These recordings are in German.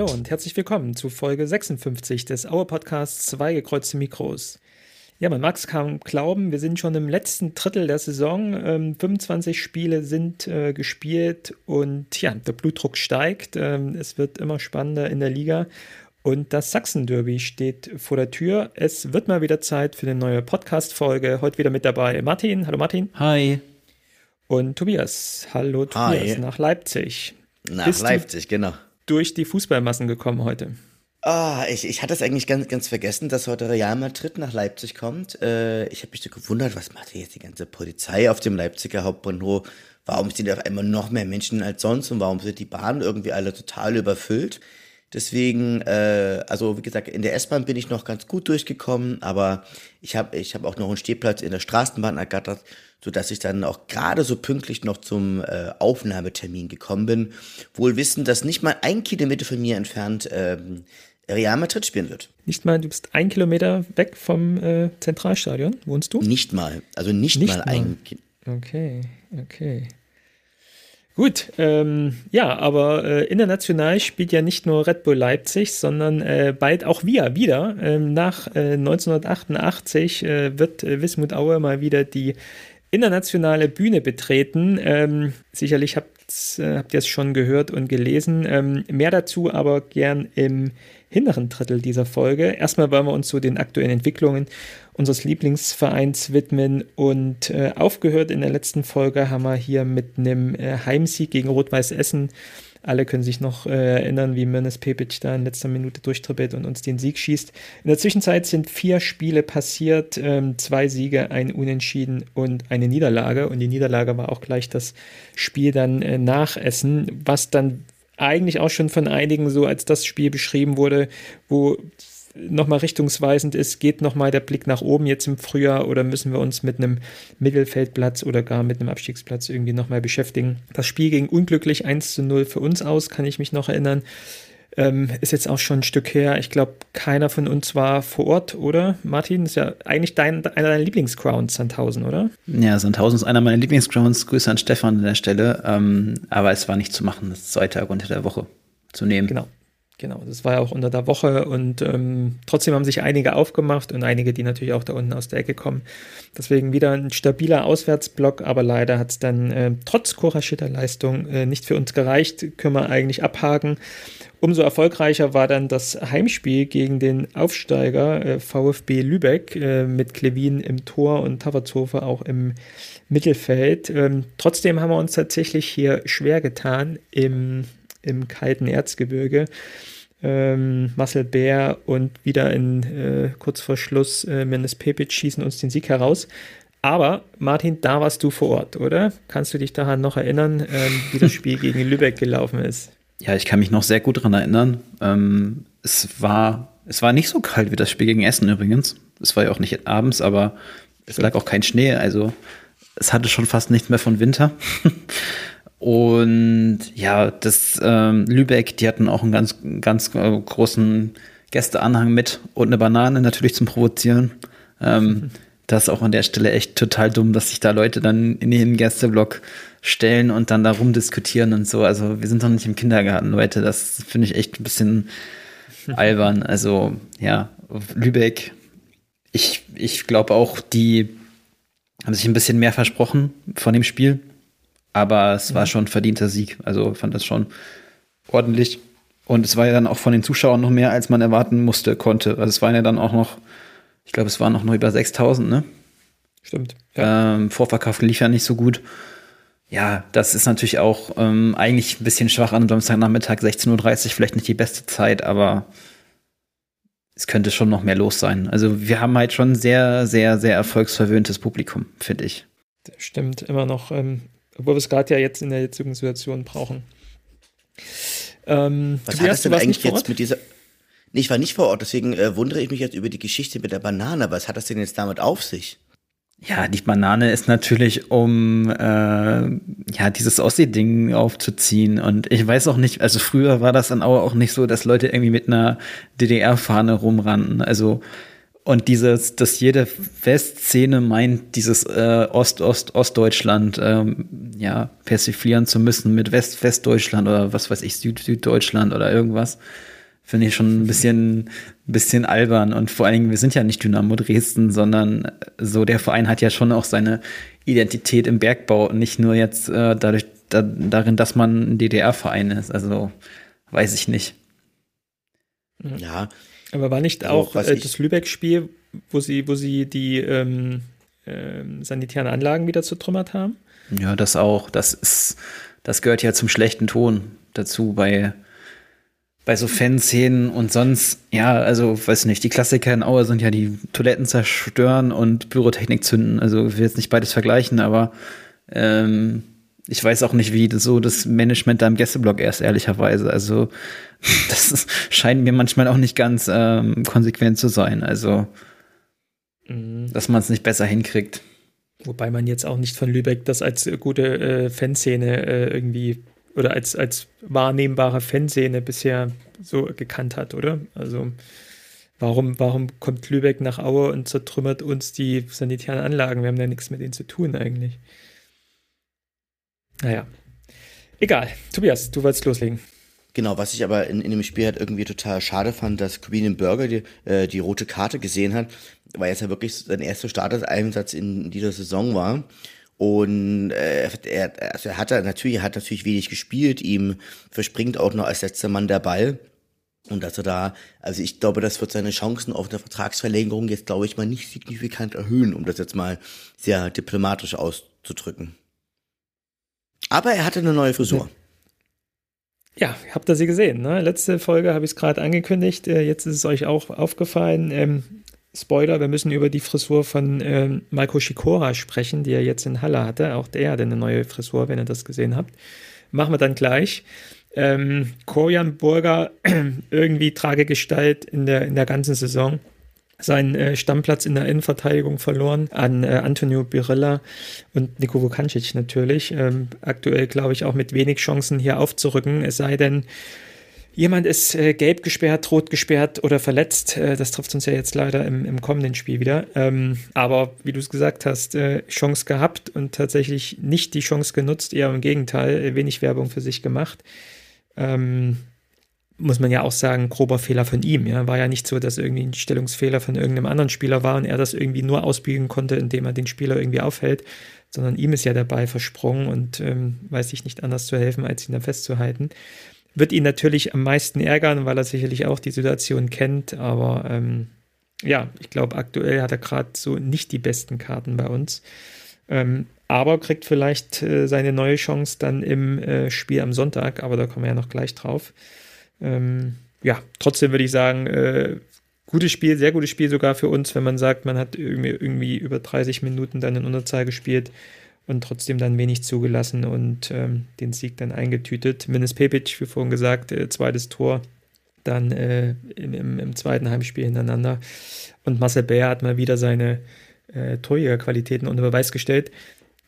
Hallo und herzlich willkommen zu Folge 56 des Auer Podcasts Zwei gekreuzte Mikros. Ja, man mag es kaum glauben, wir sind schon im letzten Drittel der Saison. Ähm, 25 Spiele sind äh, gespielt und ja, der Blutdruck steigt. Ähm, es wird immer spannender in der Liga. Und das Sachsen-Derby steht vor der Tür. Es wird mal wieder Zeit für eine neue Podcast-Folge. Heute wieder mit dabei Martin. Hallo Martin. Hi. Und Tobias. Hallo Tobias Hi. nach Leipzig. Nach Bist Leipzig, genau. Durch die Fußballmassen gekommen heute. Ah, ich, ich hatte es eigentlich ganz, ganz vergessen, dass heute Real Madrid nach Leipzig kommt. Äh, ich habe mich so gewundert, was macht hier jetzt die ganze Polizei auf dem Leipziger Hauptbahnhof? Warum sind auf einmal noch mehr Menschen als sonst und warum sind die Bahnen irgendwie alle total überfüllt? Deswegen, äh, also wie gesagt, in der S-Bahn bin ich noch ganz gut durchgekommen, aber ich habe ich hab auch noch einen Stehplatz in der Straßenbahn ergattert, sodass ich dann auch gerade so pünktlich noch zum äh, Aufnahmetermin gekommen bin. Wohl wissen, dass nicht mal ein Kilometer von mir entfernt ähm, Real Madrid spielen wird. Nicht mal, du bist ein Kilometer weg vom äh, Zentralstadion. Wohnst du? Nicht mal, also nicht, Nicht mal, mal. ein Ki- Okay, okay. Gut, ähm, ja, aber äh, international spielt ja nicht nur Red Bull Leipzig, sondern äh, bald auch wir wieder. Ähm, nach äh, 1988 äh, wird äh, Wismut Aue mal wieder die internationale Bühne betreten. Ähm, sicherlich habt, äh, habt ihr es schon gehört und gelesen. Ähm, mehr dazu aber gern im hinteren Drittel dieser Folge. Erstmal wollen wir uns so den aktuellen Entwicklungen unseres Lieblingsvereins widmen und äh, aufgehört in der letzten Folge haben wir hier mit einem äh, Heimsieg gegen Rot-Weiß Essen. Alle können sich noch äh, erinnern, wie Mirnes Pepic da in letzter Minute durchtribbelt und uns den Sieg schießt. In der Zwischenzeit sind vier Spiele passiert, ähm, zwei Siege, ein Unentschieden und eine Niederlage. Und die Niederlage war auch gleich das Spiel dann äh, nach Essen, was dann eigentlich auch schon von einigen so als das Spiel beschrieben wurde, wo nochmal richtungsweisend ist, geht nochmal der Blick nach oben jetzt im Frühjahr oder müssen wir uns mit einem Mittelfeldplatz oder gar mit einem Abstiegsplatz irgendwie nochmal beschäftigen. Das Spiel ging unglücklich 1 zu 0 für uns aus, kann ich mich noch erinnern. Ähm, ist jetzt auch schon ein Stück her. Ich glaube, keiner von uns war vor Ort, oder? Martin, ist ja eigentlich dein, einer deiner Lieblingsgrounds, Sandhausen, oder? Ja, Sandhausen ist einer meiner Lieblingsgrounds. Grüße an Stefan an der Stelle. Ähm, aber es war nicht zu machen, das zwei Tage unter der Woche zu nehmen. Genau. Genau, das war ja auch unter der Woche und ähm, trotzdem haben sich einige aufgemacht und einige, die natürlich auch da unten aus der Ecke kommen. Deswegen wieder ein stabiler Auswärtsblock, aber leider hat es dann äh, trotz Koraschitter Leistung äh, nicht für uns gereicht, können wir eigentlich abhaken. Umso erfolgreicher war dann das Heimspiel gegen den Aufsteiger äh, VfB Lübeck äh, mit Klevin im Tor und Tavertshofer auch im Mittelfeld. Ähm, trotzdem haben wir uns tatsächlich hier schwer getan im, im kalten Erzgebirge. Ähm, Marcel Bär und wieder in äh, kurz vor Schluss äh, Mendes Pepic schießen uns den Sieg heraus. Aber Martin, da warst du vor Ort, oder? Kannst du dich daran noch erinnern, ähm, wie das Spiel gegen Lübeck gelaufen ist? Ja, ich kann mich noch sehr gut daran erinnern. Ähm, es, war, es war nicht so kalt wie das Spiel gegen Essen übrigens. Es war ja auch nicht abends, aber es lag auch kein Schnee. Also es hatte schon fast nichts mehr von Winter. Und ja, das ähm, Lübeck, die hatten auch einen ganz, ganz äh, großen Gästeanhang mit und eine Banane natürlich zum Provozieren. Ähm, das ist auch an der Stelle echt total dumm, dass sich da Leute dann in den Gästeblock stellen und dann da rumdiskutieren und so. Also wir sind doch nicht im Kindergarten, Leute. Das finde ich echt ein bisschen albern. Also ja, Lübeck, ich, ich glaube auch, die haben sich ein bisschen mehr versprochen von dem Spiel. Aber es war schon ein verdienter Sieg. Also fand das schon ordentlich. Und es war ja dann auch von den Zuschauern noch mehr, als man erwarten musste, konnte. Also es waren ja dann auch noch, ich glaube, es waren noch nur über 6000, ne? Stimmt. Ähm, Vorverkauf lief ja nicht so gut. Ja, das ist natürlich auch ähm, eigentlich ein bisschen schwach an Samstagnachmittag, 16.30 Uhr, vielleicht nicht die beste Zeit, aber es könnte schon noch mehr los sein. Also wir haben halt schon sehr, sehr, sehr erfolgsverwöhntes Publikum, finde ich. Stimmt, immer noch, ähm, obwohl wir es gerade ja jetzt in der jetzigen Situation brauchen. Ähm, Was Tobias, hat das denn eigentlich jetzt mit dieser. Nee, ich war nicht vor Ort, deswegen äh, wundere ich mich jetzt über die Geschichte mit der Banane. Was hat das denn jetzt damit auf sich? Ja, die Banane ist natürlich, um äh, ja dieses Ossi-Ding aufzuziehen. Und ich weiß auch nicht, also früher war das in Aue auch nicht so, dass Leute irgendwie mit einer DDR-Fahne rumrannten. Also Und dieses, dass jede Westszene meint, dieses äh, Ost-Ost-Ostdeutschland ähm, ja, persiflieren zu müssen mit West-Westdeutschland oder was weiß ich, Süd-Süddeutschland oder irgendwas, finde ich schon ein bisschen, ein bisschen albern. Und vor allen Dingen, wir sind ja nicht Dynamo Dresden, sondern so der Verein hat ja schon auch seine Identität im Bergbau und nicht nur jetzt äh, dadurch, da, darin, dass man ein DDR-Verein ist. Also weiß ich nicht. Ja. Aber war nicht also, auch äh, das Lübeck-Spiel, wo sie, wo sie die ähm, äh, sanitären Anlagen wieder zertrümmert haben? Ja, das auch. Das ist, das gehört ja zum schlechten Ton dazu bei, bei so Fanszenen und sonst, ja, also, weiß nicht, die Klassiker in Aue sind ja die Toiletten zerstören und Pyrotechnik zünden. Also, ich will jetzt nicht beides vergleichen, aber ähm, ich weiß auch nicht, wie das so das Management da im Gästeblock erst, ehrlicherweise. Also, das ist, scheint mir manchmal auch nicht ganz ähm, konsequent zu sein. Also, mhm. dass man es nicht besser hinkriegt. Wobei man jetzt auch nicht von Lübeck das als gute äh, Fanszene äh, irgendwie oder als, als wahrnehmbare Fanszene bisher so gekannt hat, oder? Also, warum, warum kommt Lübeck nach Aue und zertrümmert uns die sanitären Anlagen? Wir haben ja nichts mit denen zu tun eigentlich. Naja. Egal. Tobias, du wolltest loslegen. Genau, was ich aber in, in dem Spiel halt irgendwie total schade fand, dass Corbinian Burger die, äh, die rote Karte gesehen hat, weil es ja wirklich sein erster Starteinsatz in dieser Saison war. Und äh, er, also er hat natürlich, er hat natürlich wenig gespielt, ihm verspringt auch noch als letzter Mann der Ball. Und dass er da, also ich glaube, das wird seine Chancen auf eine Vertragsverlängerung jetzt, glaube ich, mal nicht signifikant erhöhen, um das jetzt mal sehr diplomatisch auszudrücken. Aber er hatte eine neue Frisur. Ja, habt ihr sie gesehen. Ne? Letzte Folge habe ich es gerade angekündigt. Äh, jetzt ist es euch auch aufgefallen. Ähm, Spoiler, wir müssen über die Frisur von ähm, Marco Schikora sprechen, die er jetzt in Halle hatte. Auch der hatte eine neue Frisur, wenn ihr das gesehen habt. Machen wir dann gleich. Ähm, Korian Burger, irgendwie Tragegestalt in der, in der ganzen Saison seinen äh, Stammplatz in der Innenverteidigung verloren an äh, Antonio Birella und Niko Vukancic natürlich. Ähm, aktuell, glaube ich, auch mit wenig Chancen hier aufzurücken, es sei denn, jemand ist äh, gelb gesperrt, rot gesperrt oder verletzt. Äh, das trifft uns ja jetzt leider im, im kommenden Spiel wieder. Ähm, aber wie du es gesagt hast, äh, Chance gehabt und tatsächlich nicht die Chance genutzt, eher im Gegenteil, äh, wenig Werbung für sich gemacht. Ähm, muss man ja auch sagen, grober Fehler von ihm. Ja, war ja nicht so, dass irgendwie ein Stellungsfehler von irgendeinem anderen Spieler war und er das irgendwie nur ausbiegen konnte, indem er den Spieler irgendwie aufhält, sondern ihm ist ja dabei versprungen und ähm, weiß sich nicht anders zu helfen, als ihn da festzuhalten. Wird ihn natürlich am meisten ärgern, weil er sicherlich auch die Situation kennt, aber ähm, ja, ich glaube, aktuell hat er gerade so nicht die besten Karten bei uns. Ähm, aber kriegt vielleicht äh, seine neue Chance dann im äh, Spiel am Sonntag, aber da kommen wir ja noch gleich drauf. Ähm, ja, trotzdem würde ich sagen, äh, gutes Spiel, sehr gutes Spiel sogar für uns, wenn man sagt, man hat irgendwie, irgendwie über 30 Minuten dann in Unterzahl gespielt und trotzdem dann wenig zugelassen und ähm, den Sieg dann eingetütet. Minis Pepic, wie vorhin gesagt, äh, zweites Tor dann äh, im, im, zweiten Heimspiel hintereinander. Und Marcel Bär hat mal wieder seine äh, Torjägerqualitäten unter Beweis gestellt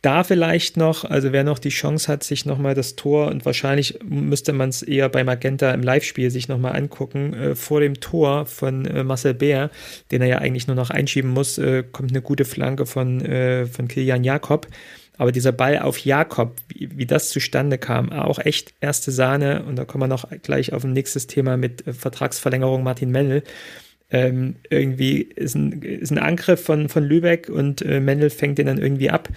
da vielleicht noch, also wer noch die Chance hat, sich nochmal das Tor und wahrscheinlich müsste man es eher bei Magenta im Live-Spiel sich nochmal angucken, äh, vor dem Tor von äh, Marcel Bär, den er ja eigentlich nur noch einschieben muss, äh, kommt eine gute Flanke von, äh, von Kilian Jakob. Aber dieser Ball auf Jakob, wie, wie, das zustande kam, auch echt erste Sahne. Und da kommen wir noch gleich auf ein nächstes Thema mit äh, Vertragsverlängerung Martin Mennel. Ähm, irgendwie ist ein, ist ein Angriff von, von Lübeck und äh, Mendel fängt den dann irgendwie ab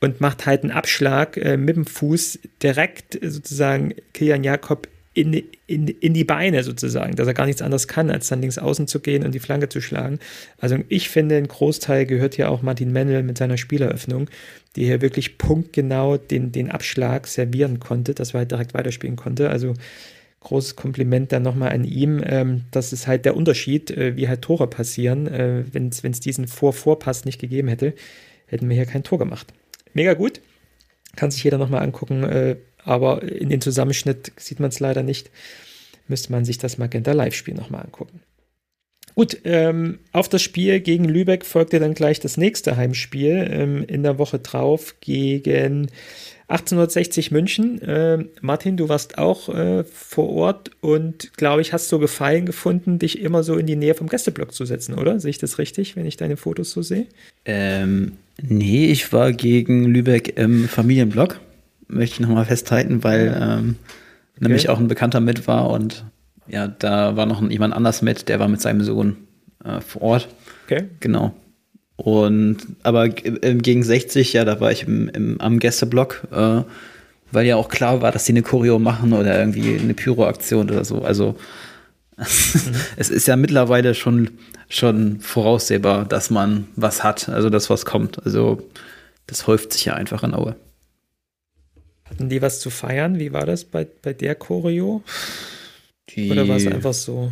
und macht halt einen Abschlag äh, mit dem Fuß direkt äh, sozusagen Kilian Jakob in, in, in die Beine sozusagen, dass er gar nichts anderes kann, als dann links außen zu gehen und die Flanke zu schlagen. Also ich finde, ein Großteil gehört hier auch Martin Mendel mit seiner Spieleröffnung, die hier wirklich punktgenau den, den Abschlag servieren konnte, dass er halt direkt weiterspielen konnte. Also großes Kompliment dann nochmal an ihm. Ähm, das ist halt der Unterschied, äh, wie halt Tore passieren. Äh, Wenn es diesen Vor-Vorpass nicht gegeben hätte, hätten wir hier kein Tor gemacht mega gut. Kann sich jeder nochmal angucken, äh, aber in den Zusammenschnitt sieht man es leider nicht. Müsste man sich das Magenta Live-Spiel nochmal angucken. Gut, ähm, auf das Spiel gegen Lübeck folgte dann gleich das nächste Heimspiel ähm, in der Woche drauf gegen 1860 München. Äh, Martin, du warst auch äh, vor Ort und glaube ich, hast so Gefallen gefunden, dich immer so in die Nähe vom Gästeblock zu setzen, oder? Sehe ich das richtig, wenn ich deine Fotos so sehe? Ähm, nee, ich war gegen Lübeck im Familienblock. Möchte ich nochmal festhalten, weil ähm, okay. nämlich auch ein Bekannter mit war und ja, da war noch jemand anders mit, der war mit seinem Sohn äh, vor Ort. Okay. Genau. Und aber im gegen 60, ja, da war ich im, im, am Gästeblock, äh, weil ja auch klar war, dass die eine Choreo machen oder irgendwie eine Pyro-Aktion oder so. Also. es ist ja mittlerweile schon, schon voraussehbar, dass man was hat, also das, was kommt. Also das häuft sich ja einfach in Aue. Hatten die was zu feiern? Wie war das bei, bei der Choreo? Die, oder war es einfach so?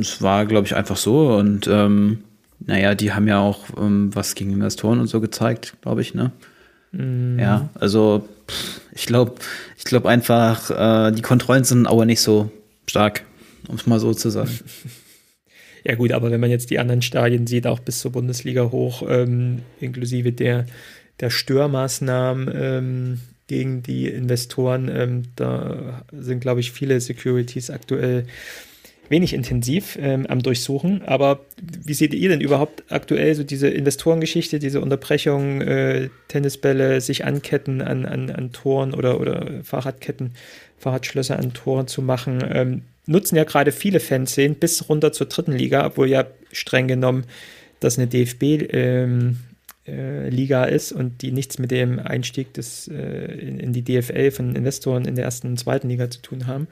Es war, glaube ich, einfach so und ähm, naja, die haben ja auch ähm, was gegen Investoren und so gezeigt, glaube ich, ne? Mm. Ja, also ich glaube, ich glaube einfach, äh, die Kontrollen sind aber nicht so stark, um es mal so zu sagen. Ja gut, aber wenn man jetzt die anderen Stadien sieht, auch bis zur Bundesliga hoch, ähm, inklusive der, der Störmaßnahmen ähm, gegen die Investoren, ähm, da sind, glaube ich, viele Securities aktuell wenig intensiv ähm, am Durchsuchen. Aber wie seht ihr denn überhaupt aktuell so diese Investorengeschichte, diese Unterbrechung, äh, Tennisbälle sich anketten an, an, an Toren oder, oder Fahrradketten, Fahrradschlösser an Toren zu machen? Nutzen ja gerade viele Fanszenen bis runter zur dritten Liga, obwohl ja streng genommen das eine DFB ähm, äh, ist und die nichts mit dem Einstieg des, äh, in, in, die DFL von Investoren in der ersten und zweiten Liga zu tun haben.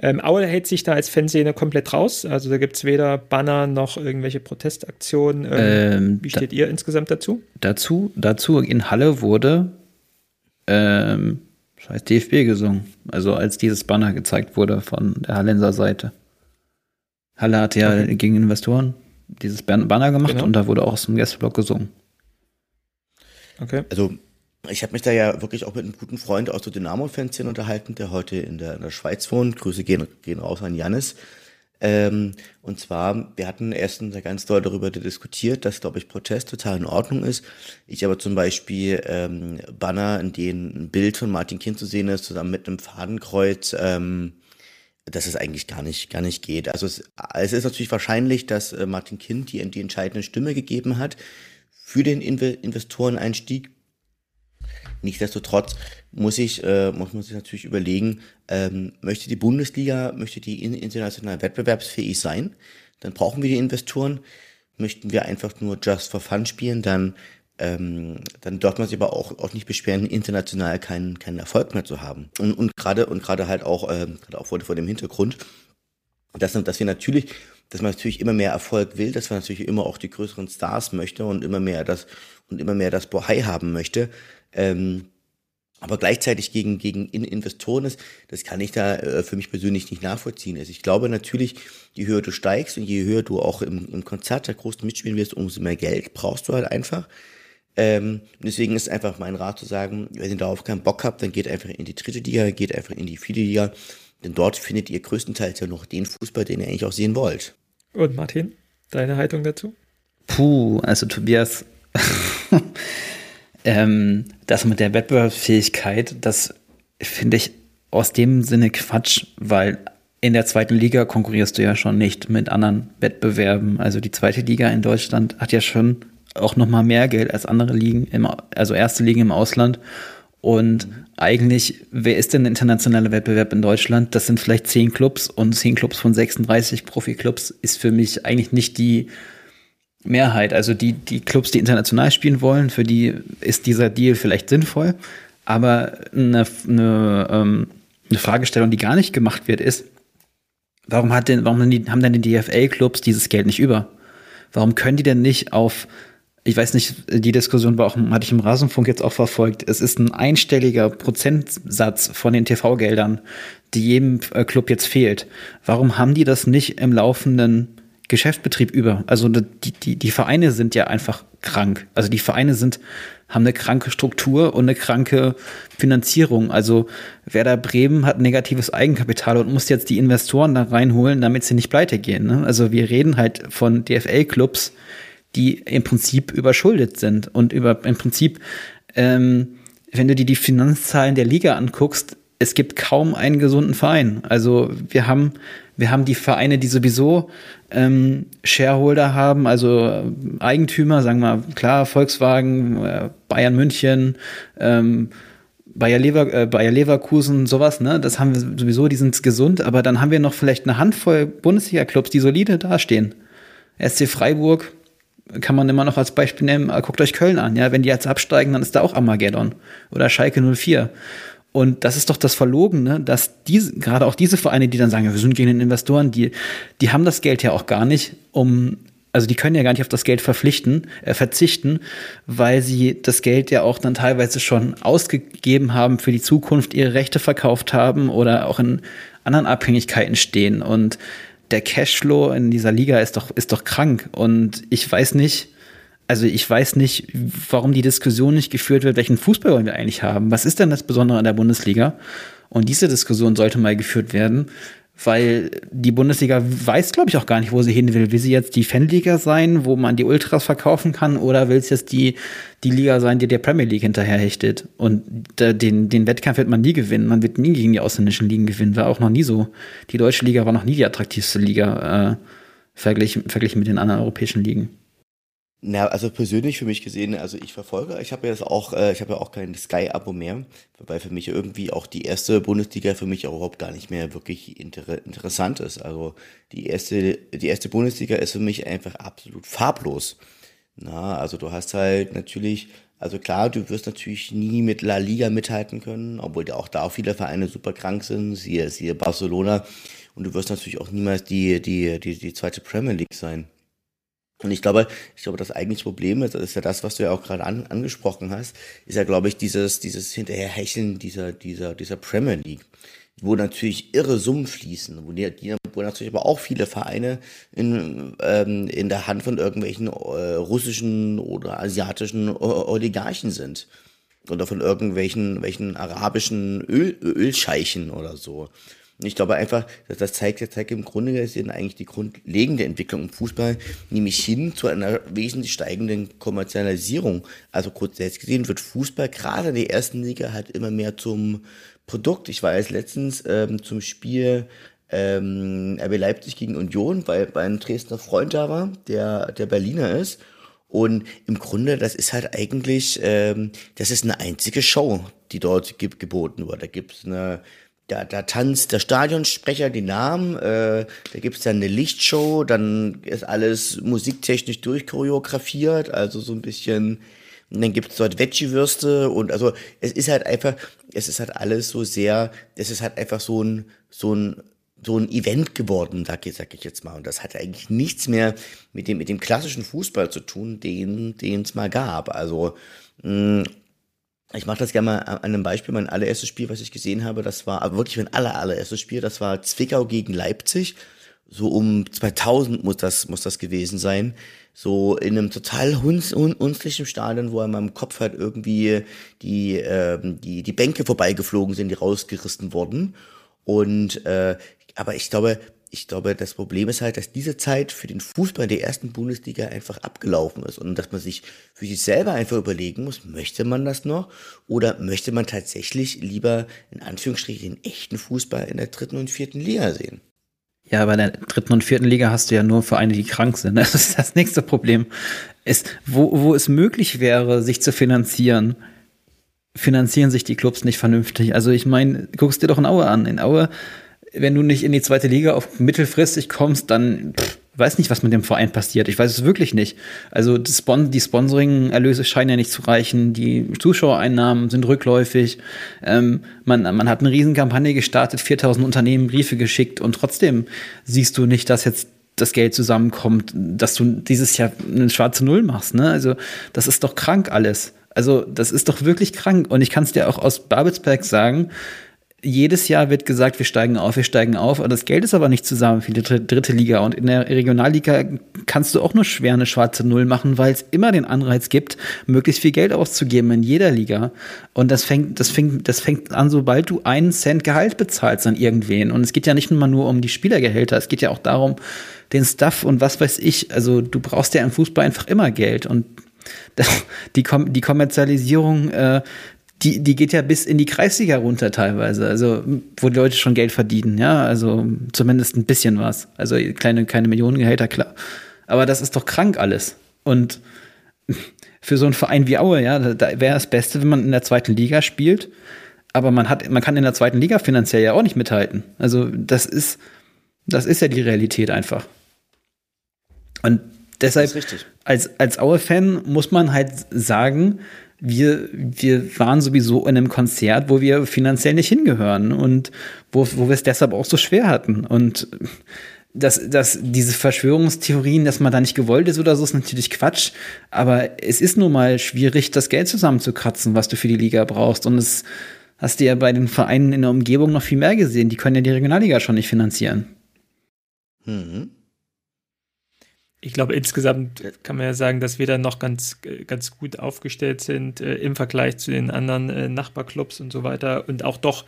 Ähm, Aue hält sich da als Fanszene komplett raus. Also da gibt es weder Banner noch irgendwelche Protestaktionen. Ähm, ähm, wie steht da, ihr insgesamt dazu? Dazu, dazu in Halle wurde ähm, scheiß DFB gesungen. Also als dieses Banner gezeigt wurde von der Hallenser Seite. Halle hat ja okay. gegen Investoren dieses Banner gemacht genau. und da wurde auch aus dem Gästeblock gesungen. Okay. Also ich habe mich da ja wirklich auch mit einem guten Freund aus der Dynamo-Fanszene unterhalten, der heute in der, in der Schweiz wohnt. Grüße gehen, gehen raus an Jannis. Ähm, und zwar, wir hatten erstens ganz doll darüber diskutiert, dass, glaube ich, Protest total in Ordnung ist. Ich aber zum Beispiel ähm, Banner, in denen ein Bild von Martin Kind zu sehen ist, zusammen mit einem Fadenkreuz, ähm, dass es eigentlich gar nicht, gar nicht geht. Also es, es ist natürlich wahrscheinlich, dass äh, Martin Kind die, die entscheidende Stimme gegeben hat für den Inve Investoreneinstieg Nichtsdestotrotz muss ich, äh, muss man sich natürlich überlegen, ähm, möchte die Bundesliga, möchte die international wettbewerbsfähig sein, dann brauchen wir die Investoren. Möchten wir einfach nur just for fun spielen, dann, ähm, dann dort man sich aber auch, auch nicht beschweren, international keinen, keinen Erfolg mehr zu haben. Und, und gerade, und gerade halt auch, äh, gerade auch vor, vor dem Hintergrund, dass, dass wir natürlich, dass man natürlich immer mehr Erfolg will, dass man natürlich immer auch die größeren Stars möchte und immer mehr das, und immer mehr das Bohai haben möchte, ähm, aber gleichzeitig gegen, gegen Investoren ist, das kann ich da äh, für mich persönlich nicht nachvollziehen. Also ich glaube natürlich, je höher du steigst und je höher du auch im, im Konzert der Großen mitspielen wirst, umso mehr Geld brauchst du halt einfach. Ähm, deswegen ist einfach mein Rat zu sagen, wenn ihr darauf keinen Bock habt, dann geht einfach in die dritte Liga, geht einfach in die vierte Liga, denn dort findet ihr größtenteils ja noch den Fußball, den ihr eigentlich auch sehen wollt. Und Martin, deine Haltung dazu? Puh, also Tobias, ähm, das mit der Wettbewerbsfähigkeit, das finde ich aus dem Sinne Quatsch, weil in der zweiten Liga konkurrierst du ja schon nicht mit anderen Wettbewerben. Also die zweite Liga in Deutschland hat ja schon auch noch mal mehr Geld als andere Ligen, im, also erste Ligen im Ausland. Und eigentlich, wer ist denn der internationale Wettbewerb in Deutschland? Das sind vielleicht zehn Clubs und zehn Clubs von 36 Profi-Clubs ist für mich eigentlich nicht die Mehrheit. Also die, die Clubs, die international spielen wollen, für die ist dieser Deal vielleicht sinnvoll. Aber eine, eine, ähm, eine Fragestellung, die gar nicht gemacht wird, ist, warum, hat denn, warum haben denn die DFL-Clubs dieses Geld nicht über? Warum können die denn nicht auf, ich weiß nicht, die Diskussion war auch, hatte ich im Rasenfunk jetzt auch verfolgt, es ist ein einstelliger Prozentsatz von den TV-Geldern, die jedem äh, Club jetzt fehlt. Warum haben die das nicht im laufenden Geschäftsbetrieb über. Also die, die, die Vereine sind ja einfach krank. Also die Vereine sind, haben eine kranke Struktur und eine kranke Finanzierung. Also Werder Bremen hat negatives Eigenkapital und muss jetzt die Investoren da reinholen, damit sie nicht pleite gehen. Ne? Also wir reden halt von DFL-Clubs, die im Prinzip überschuldet sind und über im Prinzip, ähm, wenn du dir die Finanzzahlen der Liga anguckst, es gibt kaum einen gesunden Verein. Also wir haben, wir haben die Vereine, die sowieso ähm, Shareholder haben, also Eigentümer, sagen wir klar, Volkswagen, äh, Bayern München, ähm, Bayer, Lever, äh, Bayer Leverkusen, sowas, ne? Das haben wir sowieso, die sind gesund, aber dann haben wir noch vielleicht eine Handvoll Bundesliga-Clubs, die solide dastehen. SC Freiburg kann man immer noch als Beispiel nehmen, guckt euch Köln an, ja, wenn die jetzt absteigen, dann ist da auch Armageddon. Oder Schalke 04. Und das ist doch das Verlogene, dass diese, gerade auch diese Vereine, die dann sagen, wir sind gegen den Investoren, die, die haben das Geld ja auch gar nicht, um, also die können ja gar nicht auf das Geld verpflichten, äh, verzichten, weil sie das Geld ja auch dann teilweise schon ausgegeben haben für die Zukunft, ihre Rechte verkauft haben oder auch in anderen Abhängigkeiten stehen. Und der Cashflow in dieser Liga ist doch, ist doch krank. Und ich weiß nicht, also ich weiß nicht, warum die Diskussion nicht geführt wird, welchen Fußball wollen wir eigentlich haben? Was ist denn das Besondere an der Bundesliga? Und diese Diskussion sollte mal geführt werden, weil die Bundesliga weiß, glaube ich, auch gar nicht, wo sie hin will. Will sie jetzt die Fanliga sein, wo man die Ultras verkaufen kann, oder will es jetzt die, die Liga sein, die der Premier League hinterherhechtet? Und den, den Wettkampf wird man nie gewinnen. Man wird nie gegen die ausländischen Ligen gewinnen. War auch noch nie so. Die deutsche Liga war noch nie die attraktivste Liga, äh, verglichen, verglichen mit den anderen europäischen Ligen. Na, also persönlich für mich gesehen, also ich verfolge, ich habe ja jetzt auch, äh, ich habe ja auch kein Sky-Abo mehr, wobei für mich irgendwie auch die erste Bundesliga für mich auch überhaupt gar nicht mehr wirklich inter interessant ist. Also die erste, die erste Bundesliga ist für mich einfach absolut farblos. Na, also du hast halt natürlich, also klar, du wirst natürlich nie mit La Liga mithalten können, obwohl ja auch da viele Vereine super krank sind, siehe, siehe Barcelona. Und du wirst natürlich auch niemals die, die, die, die zweite Premier League sein. Und ich glaube, ich glaube, das eigentliche Problem ist, das ist ja das, was du ja auch gerade an, angesprochen hast, ist ja, glaube ich, dieses, dieses Hinterherhecheln dieser, dieser, dieser Premier League, wo natürlich irre Summen fließen, wo, die, wo natürlich aber auch viele Vereine in, ähm, in der Hand von irgendwelchen äh, russischen oder asiatischen Oligarchen sind. Oder von irgendwelchen welchen arabischen Öl, Ölscheichen oder so. Ich glaube einfach, dass das zeigt, das zeigt im Grunde gesehen eigentlich die grundlegende Entwicklung im Fußball, nämlich hin zu einer wesentlich steigenden Kommerzialisierung. Also grundsätzlich gesehen wird Fußball gerade in der ersten Liga halt immer mehr zum Produkt. Ich war jetzt letztens ähm, zum Spiel ähm, RB Leipzig gegen Union, weil, weil ein Dresdner Freund da war, der, der Berliner ist. Und im Grunde, das ist halt eigentlich, ähm, das ist eine einzige Show, die dort ge geboten wird. Da gibt's eine da, da tanzt der Stadionsprecher die Namen, äh, da gibt's dann eine Lichtshow, dann ist alles musiktechnisch durchchoreografiert, also so ein bisschen, und dann gibt's dort Veggie-Würste und also es ist halt einfach, es ist halt alles so sehr, es ist halt einfach so ein, so ein, so ein Event geworden, sag ich, sag ich jetzt mal. Und das hat eigentlich nichts mehr mit dem, mit dem klassischen Fußball zu tun, den, es mal gab. Also, mh, ich mache das gerne mal an einem Beispiel. Mein allererstes Spiel, was ich gesehen habe, das war aber wirklich mein aller, allererstes Spiel, das war Zwickau gegen Leipzig. So um 2000 muss das, muss das gewesen sein. So in einem total hunz, hun, hunzlichen Stadion, wo in meinem Kopf halt irgendwie die, äh, die, die Bänke vorbeigeflogen sind, die rausgerissen wurden. Und äh, aber ich glaube, ich glaube, das Problem ist halt, dass diese Zeit für den Fußball der ersten Bundesliga einfach abgelaufen ist und dass man sich für sich selber einfach überlegen muss, möchte man das noch oder möchte man tatsächlich lieber in Anführungsstrichen den echten Fußball in der dritten und vierten Liga sehen? Ja, bei der dritten und vierten Liga hast du ja nur Vereine, die krank sind. Das ist das nächste Problem. Ist, wo, wo es möglich wäre, sich zu finanzieren, finanzieren sich die Clubs nicht vernünftig. Also ich meine, guckst dir doch in Aue an. In Aue wenn du nicht in die zweite Liga auf mittelfristig kommst, dann pff, weiß nicht, was mit dem Verein passiert. Ich weiß es wirklich nicht. Also die, Spon die Sponsoring-Erlöse scheinen ja nicht zu reichen. Die Zuschauereinnahmen sind rückläufig. Ähm, man, man hat eine Riesenkampagne gestartet, 4000 Unternehmen Briefe geschickt und trotzdem siehst du nicht, dass jetzt das Geld zusammenkommt, dass du dieses Jahr eine schwarze Null machst. Ne? Also das ist doch krank alles. Also das ist doch wirklich krank. Und ich kann es dir auch aus Babelsberg sagen, jedes Jahr wird gesagt, wir steigen auf, wir steigen auf, aber das Geld ist aber nicht zusammen für die dritte Liga. Und in der Regionalliga kannst du auch nur schwer eine schwarze Null machen, weil es immer den Anreiz gibt, möglichst viel Geld auszugeben in jeder Liga. Und das fängt, das fängt, das fängt an, sobald du einen Cent Gehalt bezahlst an irgendwen. Und es geht ja nicht nur nur um die Spielergehälter, es geht ja auch darum, den Stuff und was weiß ich. Also du brauchst ja im Fußball einfach immer Geld. Und die, Kom die Kommerzialisierung äh, die, die geht ja bis in die Kreisliga runter teilweise, also wo die Leute schon Geld verdienen, ja, also zumindest ein bisschen was. Also kleine, keine Millionengehälter, klar. Aber das ist doch krank alles. Und für so einen Verein wie Aue, ja, da wäre das Beste, wenn man in der zweiten Liga spielt. Aber man hat, man kann in der zweiten Liga finanziell ja auch nicht mithalten. Also das ist, das ist ja die Realität einfach. Und deshalb, als, als Aue-Fan muss man halt sagen, wir, wir waren sowieso in einem Konzert, wo wir finanziell nicht hingehören und wo, wo wir es deshalb auch so schwer hatten. Und dass, dass diese Verschwörungstheorien, dass man da nicht gewollt ist oder so, ist natürlich Quatsch. Aber es ist nun mal schwierig, das Geld zusammenzukratzen, was du für die Liga brauchst. Und es hast du ja bei den Vereinen in der Umgebung noch viel mehr gesehen. Die können ja die Regionalliga schon nicht finanzieren. Mhm. Ich glaube, insgesamt kann man ja sagen, dass wir da noch ganz, ganz gut aufgestellt sind äh, im Vergleich zu den anderen äh, Nachbarclubs und so weiter und auch doch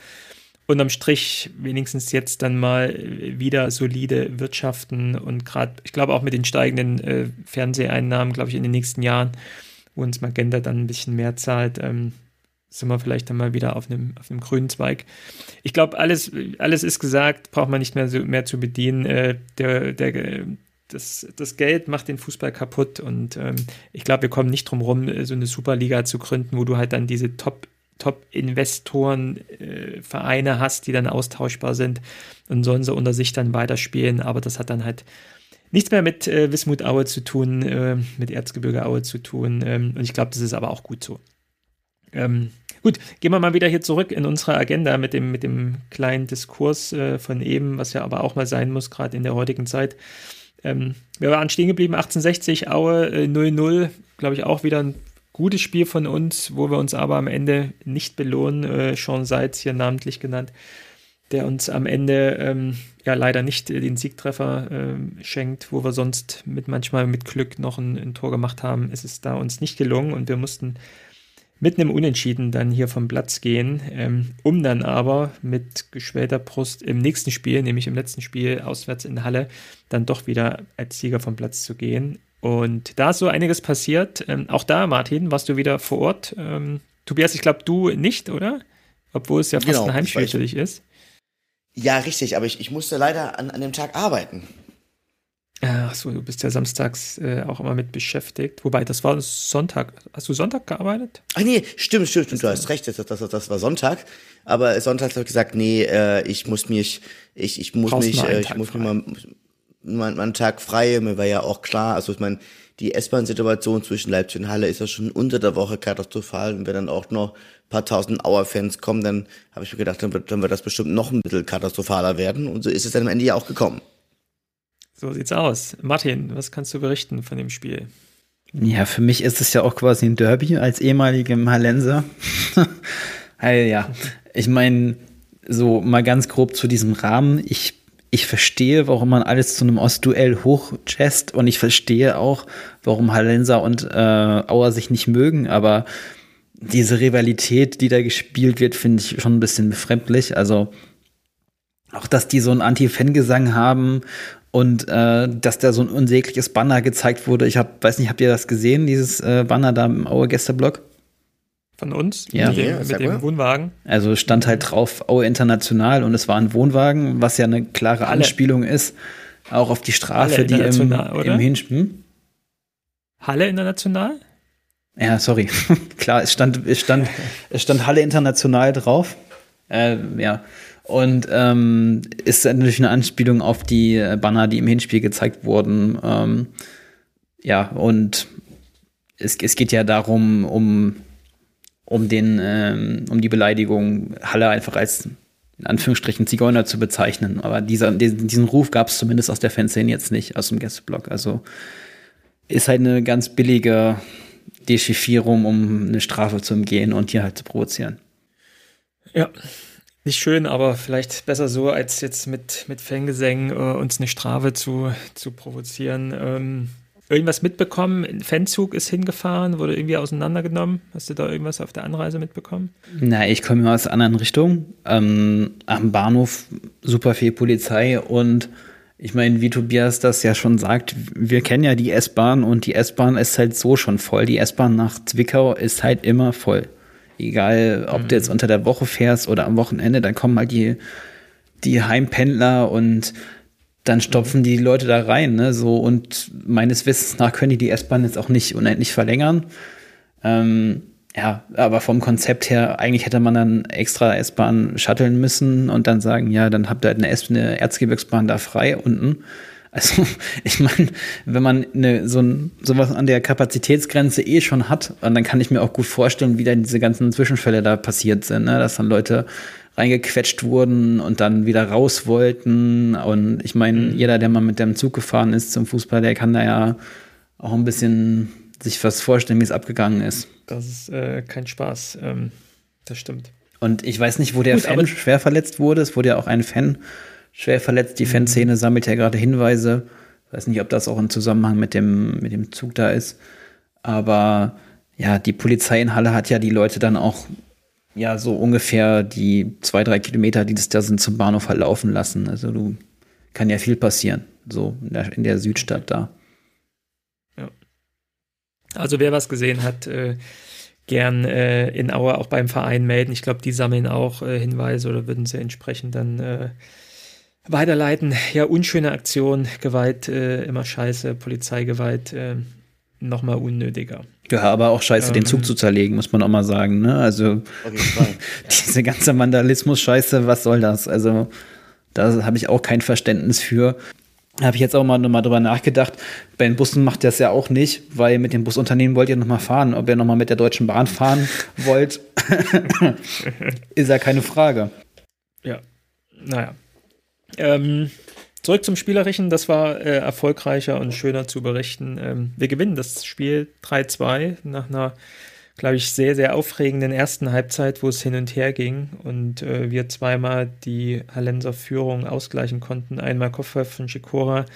unterm Strich wenigstens jetzt dann mal wieder solide wirtschaften und gerade, ich glaube auch mit den steigenden äh, Fernseheinnahmen, glaube ich, in den nächsten Jahren, wo uns Magenta dann ein bisschen mehr zahlt, ähm, sind wir vielleicht dann mal wieder auf einem, auf grünen Zweig. Ich glaube, alles, alles ist gesagt, braucht man nicht mehr, so, mehr zu bedienen. Äh, der, der, das, das Geld macht den Fußball kaputt und ähm, ich glaube, wir kommen nicht drum rum, so eine Superliga zu gründen, wo du halt dann diese Top- Top-Investoren, äh, Vereine hast, die dann austauschbar sind und sollen sie unter sich dann weiterspielen. Aber das hat dann halt nichts mehr mit äh, Wismut Aue zu tun, äh, mit Erzgebirge Aue zu tun. Ähm, und ich glaube, das ist aber auch gut so. Ähm, gut, gehen wir mal wieder hier zurück in unsere Agenda mit dem, mit dem kleinen Diskurs äh, von eben, was ja aber auch mal sein muss, gerade in der heutigen Zeit. Ähm, wir waren stehen geblieben, 1860, Aue äh, 0-0, glaube ich auch wieder ein gutes Spiel von uns, wo wir uns aber am Ende nicht belohnen. Äh, Sean Seitz hier namentlich genannt, der uns am Ende ähm, ja leider nicht den Siegtreffer äh, schenkt, wo wir sonst mit manchmal mit Glück noch ein, ein Tor gemacht haben. Es ist da uns nicht gelungen und wir mussten mit einem Unentschieden dann hier vom Platz gehen, ähm, um dann aber mit geschwellter Brust im nächsten Spiel, nämlich im letzten Spiel auswärts in Halle, dann doch wieder als Sieger vom Platz zu gehen. Und da ist so einiges passiert. Ähm, auch da, Martin, warst du wieder vor Ort. Ähm, Tobias, ich glaube, du nicht, oder? Obwohl es ja fast genau, ein Heimspiel für dich ist. Ja, richtig, aber ich, ich musste leider an, an dem Tag arbeiten. Ach so, du bist ja samstags äh, auch immer mit beschäftigt. Wobei, das war Sonntag. Hast du Sonntag gearbeitet? Ach nee, stimmt, stimmt, stimmt. Du hast recht, das, das, das war Sonntag. Aber Sonntag habe ich gesagt, nee, äh, ich muss mich, ich, ich muss Brauchst mich, äh, ich muss frei. mir mal, mal, mal einen Tag frei. Mir war ja auch klar, also ich meine, die S-Bahn-Situation zwischen Leipzig und Halle ist ja schon unter der Woche katastrophal. Und wenn dann auch noch ein paar tausend Auer-Fans kommen, dann habe ich mir gedacht, dann wird, dann wird das bestimmt noch ein bisschen katastrophaler werden. Und so ist es dann am Ende ja auch gekommen. So sieht's aus. Martin, was kannst du berichten von dem Spiel? Ja, für mich ist es ja auch quasi ein Derby als ehemaligem Hallenser. ja, ich meine, so mal ganz grob zu diesem Rahmen. Ich, ich verstehe, warum man alles zu einem Ostduell hochchest und ich verstehe auch, warum Hallenser und äh, Auer sich nicht mögen, aber diese Rivalität, die da gespielt wird, finde ich schon ein bisschen befremdlich. Also auch, dass die so einen Anti-Fangesang haben und äh, dass da so ein unsägliches Banner gezeigt wurde. Ich hab, weiß nicht, habt ihr das gesehen, dieses äh, Banner da im Aue Gästeblock? Von uns? Ja. Mit dem, mit dem Wohnwagen? Also stand halt drauf Aue International und es war ein Wohnwagen, was ja eine klare Alle. Anspielung ist, auch auf die Strafe, die im, im Hinspiel. Hm? Halle International? Ja, sorry. Klar, es stand, es stand, es stand Halle International drauf. Äh, ja. Und ähm, ist natürlich eine Anspielung auf die äh, Banner, die im Hinspiel gezeigt wurden. Ähm, ja, und es, es geht ja darum, um, um, den, ähm, um die Beleidigung, Halle einfach als in Anführungsstrichen Zigeuner zu bezeichnen. Aber dieser, diesen Ruf gab es zumindest aus der Fanszene jetzt nicht, aus dem Gästeblock. Also ist halt eine ganz billige Dechiffrierung, um eine Strafe zu umgehen und hier halt zu provozieren. Ja, nicht schön, aber vielleicht besser so, als jetzt mit, mit Fangesängen äh, uns eine Strafe zu, zu provozieren. Ähm, irgendwas mitbekommen? Ein Fanzug ist hingefahren, wurde irgendwie auseinandergenommen. Hast du da irgendwas auf der Anreise mitbekommen? Na, ich komme aus anderen Richtung. Ähm, am Bahnhof super viel Polizei und ich meine, wie Tobias das ja schon sagt, wir kennen ja die S-Bahn und die S-Bahn ist halt so schon voll. Die S-Bahn nach Zwickau ist halt immer voll. Egal, ob mhm. du jetzt unter der Woche fährst oder am Wochenende, dann kommen halt die, die Heimpendler und dann stopfen die Leute da rein, ne? So und meines Wissens nach können die die S-Bahn jetzt auch nicht unendlich verlängern. Ähm, ja, aber vom Konzept her, eigentlich hätte man dann extra S-Bahn shutteln müssen und dann sagen, ja, dann habt ihr halt eine, S eine Erzgebirgsbahn da frei unten. Also, ich meine, wenn man eine, so ein, sowas an der Kapazitätsgrenze eh schon hat, dann kann ich mir auch gut vorstellen, wie dann diese ganzen Zwischenfälle da passiert sind, ne? dass dann Leute reingequetscht wurden und dann wieder raus wollten. Und ich meine, mhm. jeder, der mal mit dem Zug gefahren ist zum Fußball, der kann da ja auch ein bisschen sich was vorstellen, wie es abgegangen ist. Das ist äh, kein Spaß. Ähm, das stimmt. Und ich weiß nicht, wo der Gut, Fan schwer verletzt wurde. Es wurde ja auch ein Fan schwer verletzt. Die mhm. Fanszene sammelt ja gerade Hinweise. Ich weiß nicht, ob das auch im Zusammenhang mit dem, mit dem Zug da ist. Aber ja, die Polizei in Halle hat ja die Leute dann auch ja so ungefähr die zwei, drei Kilometer, die das da sind, zum Bahnhof verlaufen lassen. Also du kann ja viel passieren, so in der, in der Südstadt da. Ja. Also wer was gesehen hat, äh, gern äh, in Aue auch beim Verein melden. Ich glaube, die sammeln auch äh, Hinweise oder würden sie entsprechend dann äh, weiterleiten. Ja, unschöne Aktion, Gewalt äh, immer scheiße, Polizeigewalt äh, nochmal unnötiger. Ja, aber auch scheiße, ähm, den Zug zu zerlegen, muss man auch mal sagen. Ne? Also diese ganze Vandalismus-Scheiße, was soll das? Also da habe ich auch kein Verständnis für. Habe ich jetzt auch mal nochmal drüber nachgedacht. Bei den Bussen macht ihr das ja auch nicht, weil mit dem Busunternehmen wollt ihr nochmal fahren. Ob ihr nochmal mit der Deutschen Bahn fahren wollt, ist ja keine Frage. Ja, naja. Ähm, Zurück zum Spielerischen, das war äh, erfolgreicher und schöner zu berichten. Ähm, wir gewinnen das Spiel 3-2 nach einer, glaube ich, sehr, sehr aufregenden ersten Halbzeit, wo es hin und her ging und äh, wir zweimal die Hallenser Führung ausgleichen konnten. Einmal Koffer von Schikora,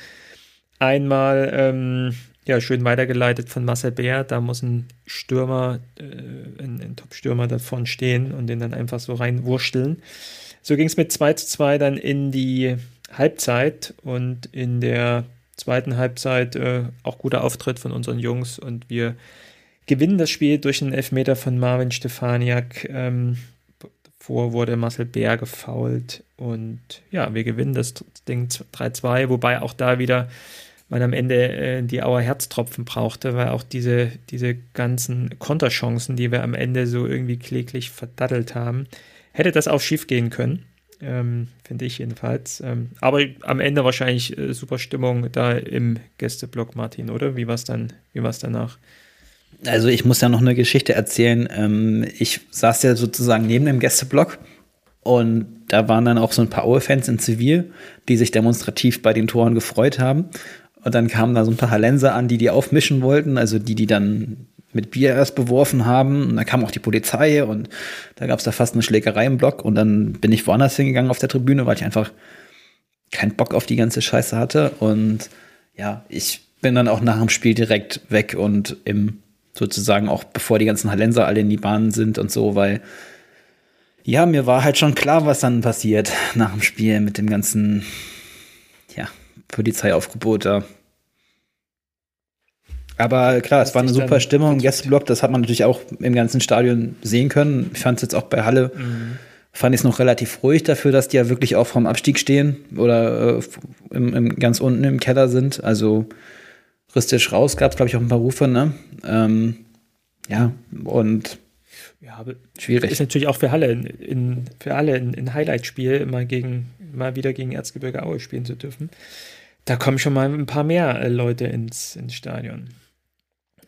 einmal ähm, ja, schön weitergeleitet von Marcel Bär. Da muss ein Stürmer, äh, ein, ein Top-Stürmer davon stehen und den dann einfach so reinwursteln. So ging es mit 2 zu 2 dann in die Halbzeit und in der zweiten Halbzeit äh, auch guter Auftritt von unseren Jungs und wir gewinnen das Spiel durch einen Elfmeter von Marvin Stefaniak. Ähm, vor wurde Marcel Bär gefault und ja, wir gewinnen das Ding 3-2, wobei auch da wieder man am Ende äh, die Auer Herztropfen brauchte, weil auch diese, diese ganzen Konterchancen, die wir am Ende so irgendwie kläglich verdattelt haben, hätte das auch schief gehen können ähm, finde ich jedenfalls. Ähm, aber am Ende wahrscheinlich äh, super Stimmung da im Gästeblock, Martin, oder? Wie war es dann, wie war es danach? Also ich muss ja noch eine Geschichte erzählen. Ähm, ich saß ja sozusagen neben dem Gästeblock und da waren dann auch so ein paar Aue-Fans in Zivil, die sich demonstrativ bei den Toren gefreut haben. Und dann kamen da so ein paar Hallenser an, die die aufmischen wollten, also die, die dann mit Bier erst beworfen haben. Und dann kam auch die Polizei und da gab es da fast eine Schlägerei im Block. Und dann bin ich woanders hingegangen auf der Tribüne, weil ich einfach keinen Bock auf die ganze Scheiße hatte. Und ja, ich bin dann auch nach dem Spiel direkt weg und im sozusagen auch bevor die ganzen Hallenser alle in die Bahnen sind und so, weil ja, mir war halt schon klar, was dann passiert nach dem Spiel mit dem ganzen ja, Polizeiaufgebot da. Aber klar, es war eine super Stimmung im Gästeblock. Das hat man natürlich auch im ganzen Stadion sehen können. Ich fand es jetzt auch bei Halle, mhm. fand ich es noch relativ ruhig dafür, dass die ja wirklich auch vorm Abstieg stehen oder äh, im, im, ganz unten im Keller sind. Also ristisch raus gab es, glaube ich, auch ein paar Rufe. Ne? Ähm, ja, und ja, schwierig. Ist natürlich auch für Halle, in, in für alle ein, ein Highlight-Spiel, immer gegen, mal wieder gegen Erzgebirge Aue spielen zu dürfen. Da kommen schon mal ein paar mehr äh, Leute ins, ins Stadion.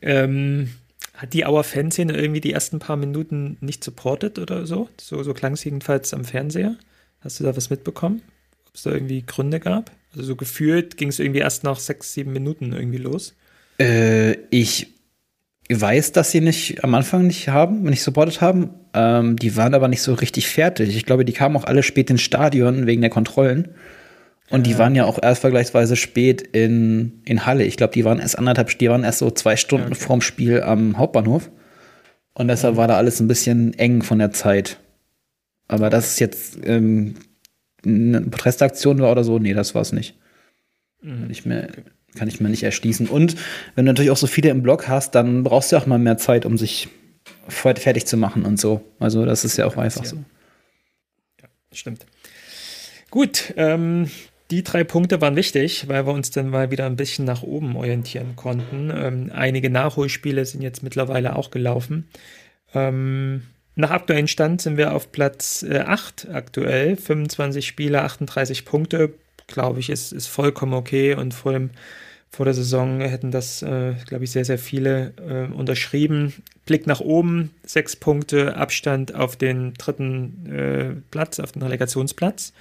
Ähm, hat die Auer Fanszene irgendwie die ersten paar Minuten nicht supportet oder so? So, so klang es jedenfalls am Fernseher. Hast du da was mitbekommen? Ob es da irgendwie Gründe gab? Also so gefühlt ging es irgendwie erst nach sechs, sieben Minuten irgendwie los. Äh, ich weiß, dass sie nicht am Anfang nicht haben, nicht supportet haben. Ähm, die waren aber nicht so richtig fertig. Ich glaube, die kamen auch alle spät ins Stadion wegen der Kontrollen. Und ja. die waren ja auch erst vergleichsweise spät in, in Halle. Ich glaube, die waren erst anderthalb, die waren erst so zwei Stunden okay. vorm Spiel am Hauptbahnhof. Und deshalb mhm. war da alles ein bisschen eng von der Zeit. Aber das ist jetzt ähm, eine Protestaktion war oder so, nee, das war es nicht. Mhm. Kann, ich mir, kann ich mir nicht erschließen. Und wenn du natürlich auch so viele im Blog hast, dann brauchst du auch mal mehr Zeit, um sich fertig zu machen und so. Also das ist ja auch einfach so. Ja, stimmt. Gut, ähm, die drei Punkte waren wichtig, weil wir uns dann mal wieder ein bisschen nach oben orientieren konnten. Ähm, einige Nachholspiele sind jetzt mittlerweile auch gelaufen. Ähm, nach aktuellem Stand sind wir auf Platz äh, 8 aktuell. 25 Spiele, 38 Punkte. Glaube ich, ist, ist vollkommen okay. Und vor, dem, vor der Saison hätten das, äh, glaube ich, sehr, sehr viele äh, unterschrieben. Blick nach oben, sechs Punkte Abstand auf den dritten äh, Platz, auf den Relegationsplatz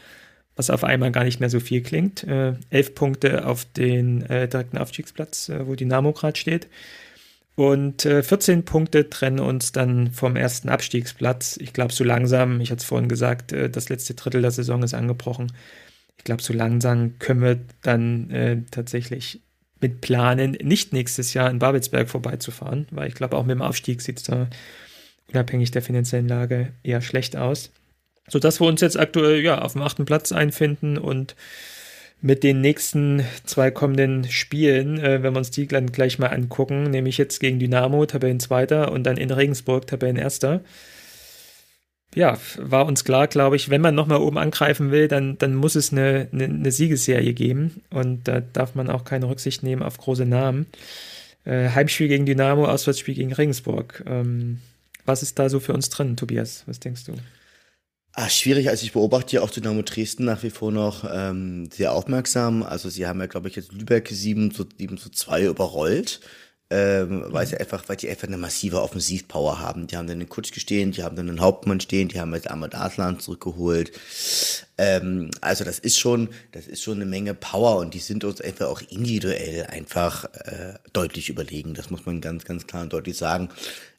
was auf einmal gar nicht mehr so viel klingt. Äh, elf Punkte auf den äh, direkten Aufstiegsplatz, äh, wo Dynamo gerade steht. Und äh, 14 Punkte trennen uns dann vom ersten Abstiegsplatz. Ich glaube, so langsam, ich hatte es vorhin gesagt, äh, das letzte Drittel der Saison ist angebrochen. Ich glaube, so langsam können wir dann äh, tatsächlich mit planen, nicht nächstes Jahr in Babelsberg vorbeizufahren, weil ich glaube, auch mit dem Aufstieg sieht es da unabhängig der finanziellen Lage eher schlecht aus sodass wir uns jetzt aktuell ja auf dem achten Platz einfinden und mit den nächsten zwei kommenden Spielen, äh, wenn wir uns die dann gleich mal angucken, nämlich jetzt gegen Dynamo, Tabellenzweiter und dann in Regensburg, Tabellenerster. Ja, war uns klar, glaube ich, wenn man nochmal oben angreifen will, dann, dann muss es eine, eine, eine, Siegesserie geben und da darf man auch keine Rücksicht nehmen auf große Namen. Äh, Heimspiel gegen Dynamo, Auswärtsspiel gegen Regensburg. Ähm, was ist da so für uns drin, Tobias? Was denkst du? Ah, schwierig, also ich beobachte ja auch Dynamo Dresden nach wie vor noch ähm, sehr aufmerksam. Also sie haben ja, glaube ich, jetzt Lübeck 7 zu, 7 zu 2 überrollt. Ähm, weil sie einfach, weil die einfach eine massive Offensivpower haben. Die haben dann den Kutsch stehen, die haben dann den Hauptmann stehen, die haben jetzt Ahmad Aslan zurückgeholt. Ähm, also das ist schon, das ist schon eine Menge Power und die sind uns einfach auch individuell einfach äh, deutlich überlegen. Das muss man ganz, ganz klar und deutlich sagen.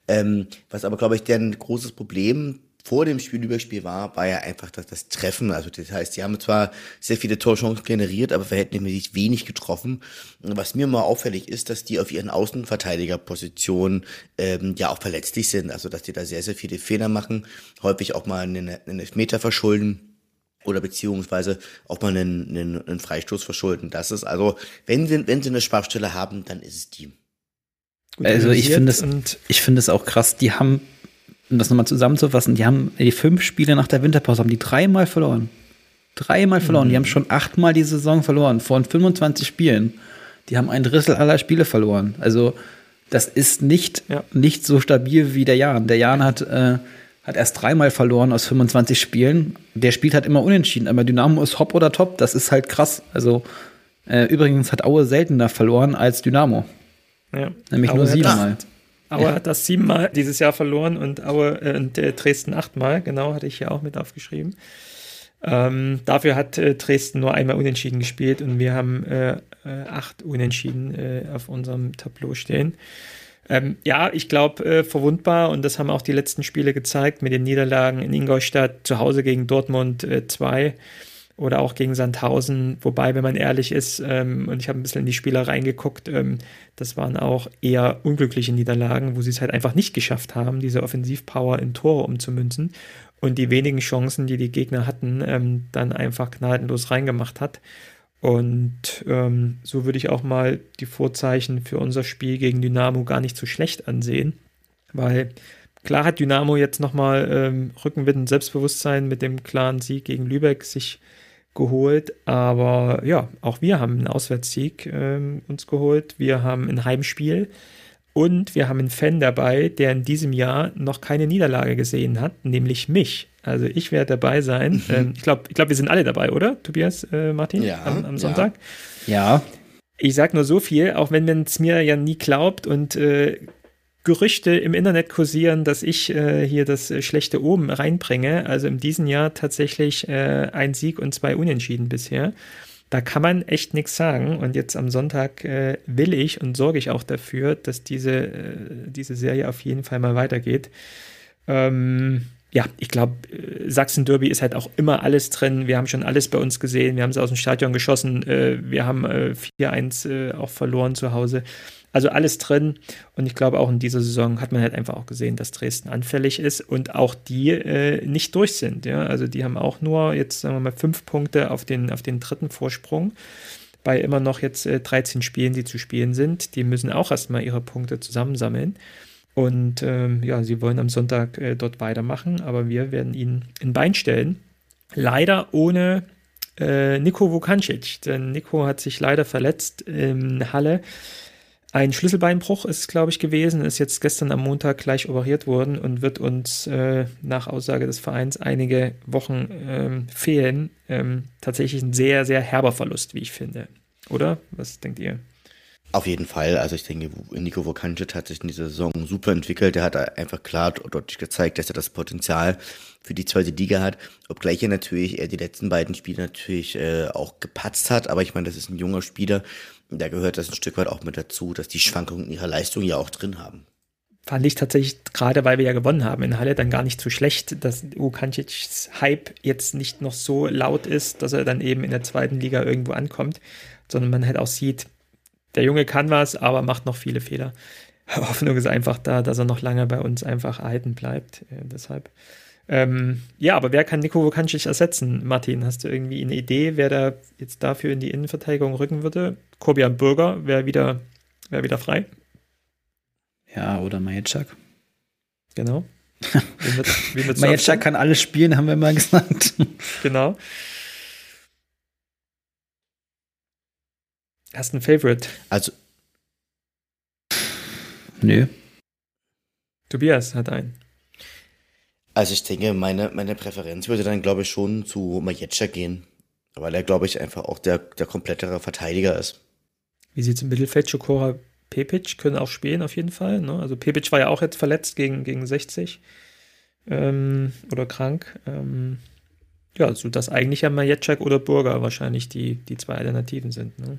Ähm, was aber, glaube ich, deren großes Problem vor dem Spiel Spielüberspiel war, war ja einfach das, das Treffen. Also das heißt, sie haben zwar sehr viele Torchancen generiert, aber verhältnismäßig wenig getroffen. Was mir mal auffällig ist, dass die auf ihren Außenverteidigerpositionen ähm, ja auch verletzlich sind. Also dass die da sehr, sehr viele Fehler machen, häufig auch mal einen, einen Elfmeter verschulden oder beziehungsweise auch mal einen, einen, einen Freistoß verschulden. Das ist also, wenn sie, wenn sie eine Schwachstelle haben, dann ist es die. Gut also ich finde es, ich finde es auch krass. Die haben um das nochmal zusammenzufassen, die haben die fünf Spiele nach der Winterpause haben die dreimal verloren. Dreimal verloren. Mhm. Die haben schon achtmal die Saison verloren von 25 Spielen. Die haben ein Drittel aller Spiele verloren. Also das ist nicht, ja. nicht so stabil wie der Jan. Der Jan hat, äh, hat erst dreimal verloren aus 25 Spielen. Der spielt halt immer unentschieden. Aber Dynamo ist hopp oder top. Das ist halt krass. Also äh, übrigens hat Aue seltener verloren als Dynamo. Ja. Nämlich Aue nur siebenmal. Aue ja. hat das siebenmal dieses Jahr verloren und Aue äh, und äh, Dresden achtmal, genau, hatte ich hier auch mit aufgeschrieben. Ähm, dafür hat äh, Dresden nur einmal unentschieden gespielt und wir haben äh, äh acht Unentschieden auf unserem Tableau stehen. Ähm, ja, ich glaube, verwundbar und das haben auch die letzten Spiele gezeigt mit den Niederlagen in Ingolstadt, zu Hause gegen Dortmund 2 oder auch gegen Sandhausen. Wobei, wenn man ehrlich ist, ähm, und ich habe ein bisschen in die Spieler reingeguckt, ähm, das waren auch eher unglückliche Niederlagen, wo sie es halt einfach nicht geschafft haben, diese Offensivpower in Tore umzumünzen und die wenigen Chancen, die die Gegner hatten, ähm, dann einfach gnadenlos reingemacht hat. Und ähm, so würde ich auch mal die Vorzeichen für unser Spiel gegen Dynamo gar nicht so schlecht ansehen, weil klar hat Dynamo jetzt nochmal ähm, Rückenwind und Selbstbewusstsein mit dem klaren Sieg gegen Lübeck sich geholt. Aber ja, auch wir haben einen Auswärtssieg ähm, uns geholt. Wir haben ein Heimspiel und wir haben einen Fan dabei, der in diesem Jahr noch keine Niederlage gesehen hat, nämlich mich. Also ich werde dabei sein. Mhm. Ähm, ich glaube, ich glaub, wir sind alle dabei, oder, Tobias, äh, Martin, ja, am, am Sonntag? Ja. Ich sage nur so viel, auch wenn man es mir ja nie glaubt und äh, Gerüchte im Internet kursieren, dass ich äh, hier das äh, schlechte Oben reinbringe. Also in diesem Jahr tatsächlich äh, ein Sieg und zwei Unentschieden bisher. da kann man echt nichts sagen. Und jetzt am Sonntag äh, will ich und sorge ich auch dafür, dass diese, äh, diese Serie auf jeden Fall mal weitergeht. Ähm, ja, ich glaube, äh, Sachsen-Derby ist halt auch immer alles drin. Wir haben schon alles bei uns gesehen. Wir haben es aus dem Stadion geschossen. Wir haben äh, 4-1 äh, auch verloren zu Hause. Also alles drin. Und ich glaube, auch in dieser Saison hat man halt einfach auch gesehen, dass Dresden anfällig ist und auch die äh, nicht durch sind. Ja? Also die haben auch nur jetzt, sagen wir mal, fünf Punkte auf den, auf den dritten Vorsprung bei immer noch jetzt äh, 13 Spielen, die zu spielen sind. Die müssen auch erstmal ihre Punkte zusammensammeln. Und ähm, ja, sie wollen am Sonntag äh, dort weitermachen, aber wir werden ihn in Bein stellen. Leider ohne äh, Nico Vukancic, denn Nico hat sich leider verletzt in Halle. Ein Schlüsselbeinbruch ist, glaube ich, gewesen, ist jetzt gestern am Montag gleich operiert worden und wird uns äh, nach Aussage des Vereins einige Wochen ähm, fehlen. Ähm, tatsächlich ein sehr, sehr herber Verlust, wie ich finde. Oder? Was denkt ihr? Auf jeden Fall. Also ich denke, Nico Vukancic hat sich in dieser Saison super entwickelt. Er hat einfach klar deutlich gezeigt, dass er das Potenzial für die zweite Liga hat. Obgleich er natürlich er die letzten beiden Spiele natürlich äh, auch gepatzt hat. Aber ich meine, das ist ein junger Spieler. Da gehört das ein Stück weit auch mit dazu, dass die Schwankungen ihrer Leistung ja auch drin haben. Fand ich tatsächlich, gerade weil wir ja gewonnen haben in Halle, dann gar nicht so schlecht, dass Vukancics Hype jetzt nicht noch so laut ist, dass er dann eben in der zweiten Liga irgendwo ankommt, sondern man halt auch sieht, der Junge kann was, aber macht noch viele Fehler. Hoffnung ist einfach da, dass er noch lange bei uns einfach erhalten bleibt. Äh, deshalb. Ähm, ja, aber wer kann Nico Vukancic ersetzen? Martin, hast du irgendwie eine Idee, wer da jetzt dafür in die Innenverteidigung rücken würde? Kobian Bürger wäre wieder, wär wieder frei. Ja, oder Majeczak. Genau. Majeczak kann alles spielen, haben wir mal gesagt. genau. Hast du ein Favorite? Also. Nö. Tobias hat einen. Also ich denke, meine, meine Präferenz würde dann, glaube ich, schon zu Majetscha gehen. Weil er, glaube ich, einfach auch der, der komplettere Verteidiger ist. Wie sieht es im Mittelfeld? Chokora, Pepic können auch spielen auf jeden Fall. Ne? Also Pepic war ja auch jetzt verletzt gegen, gegen 60 ähm, oder krank. Ähm, ja, so dass eigentlich ja Majeczak oder Burger wahrscheinlich die, die zwei Alternativen sind. Ne?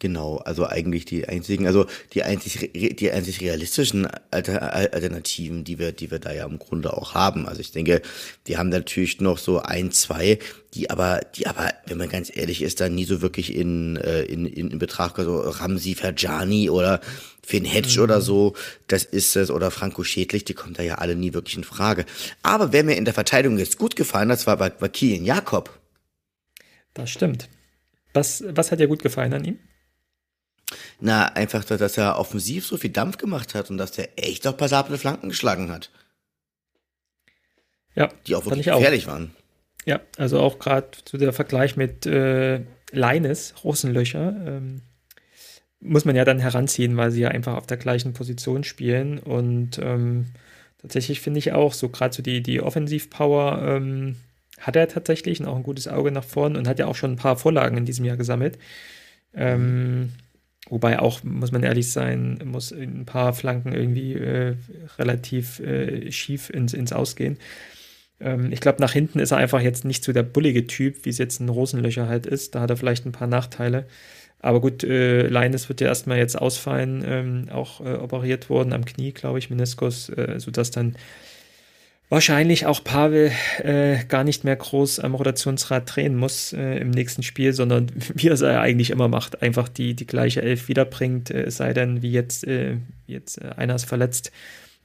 Genau, also eigentlich die einzigen, also die einzig, die einzig realistischen Alternativen, die wir, die wir da ja im Grunde auch haben. Also ich denke, wir haben natürlich noch so ein, zwei, die aber, die aber, wenn man ganz ehrlich ist, da nie so wirklich in, äh, in, in, in Betracht kommen. So Ramsi Ferjani oder Finn Hedge mhm. oder so, das ist es, oder Franco Schädlich, die kommen da ja alle nie wirklich in Frage. Aber wer mir in der Verteidigung jetzt gut gefallen hat, war, war, war Kilian Jakob. Das stimmt. Was, was hat dir gut gefallen an ihm? Na, einfach, dass er offensiv so viel Dampf gemacht hat und dass er echt auch passable Flanken geschlagen hat. Ja, die auch wirklich gefährlich auch. waren. Ja, also auch gerade zu der Vergleich mit äh, Leines, Rosenlöcher, ähm, muss man ja dann heranziehen, weil sie ja einfach auf der gleichen Position spielen. Und ähm, tatsächlich finde ich auch, so gerade so die, die Offensivpower ähm, hat er tatsächlich und auch ein gutes Auge nach vorn und hat ja auch schon ein paar Vorlagen in diesem Jahr gesammelt. Ähm, Wobei auch, muss man ehrlich sein, muss ein paar Flanken irgendwie äh, relativ äh, schief ins, ins Ausgehen. Ähm, ich glaube, nach hinten ist er einfach jetzt nicht so der bullige Typ, wie es jetzt ein Rosenlöcher halt ist. Da hat er vielleicht ein paar Nachteile. Aber gut, äh, Leines wird ja erstmal jetzt ausfallen, ähm, auch äh, operiert worden am Knie, glaube ich, Meniskus, äh, sodass dann wahrscheinlich auch Pavel äh, gar nicht mehr groß am Rotationsrad drehen muss äh, im nächsten Spiel, sondern wie er es eigentlich immer macht, einfach die, die gleiche Elf wiederbringt, äh, sei denn, wie jetzt, äh, jetzt äh, einer ist verletzt.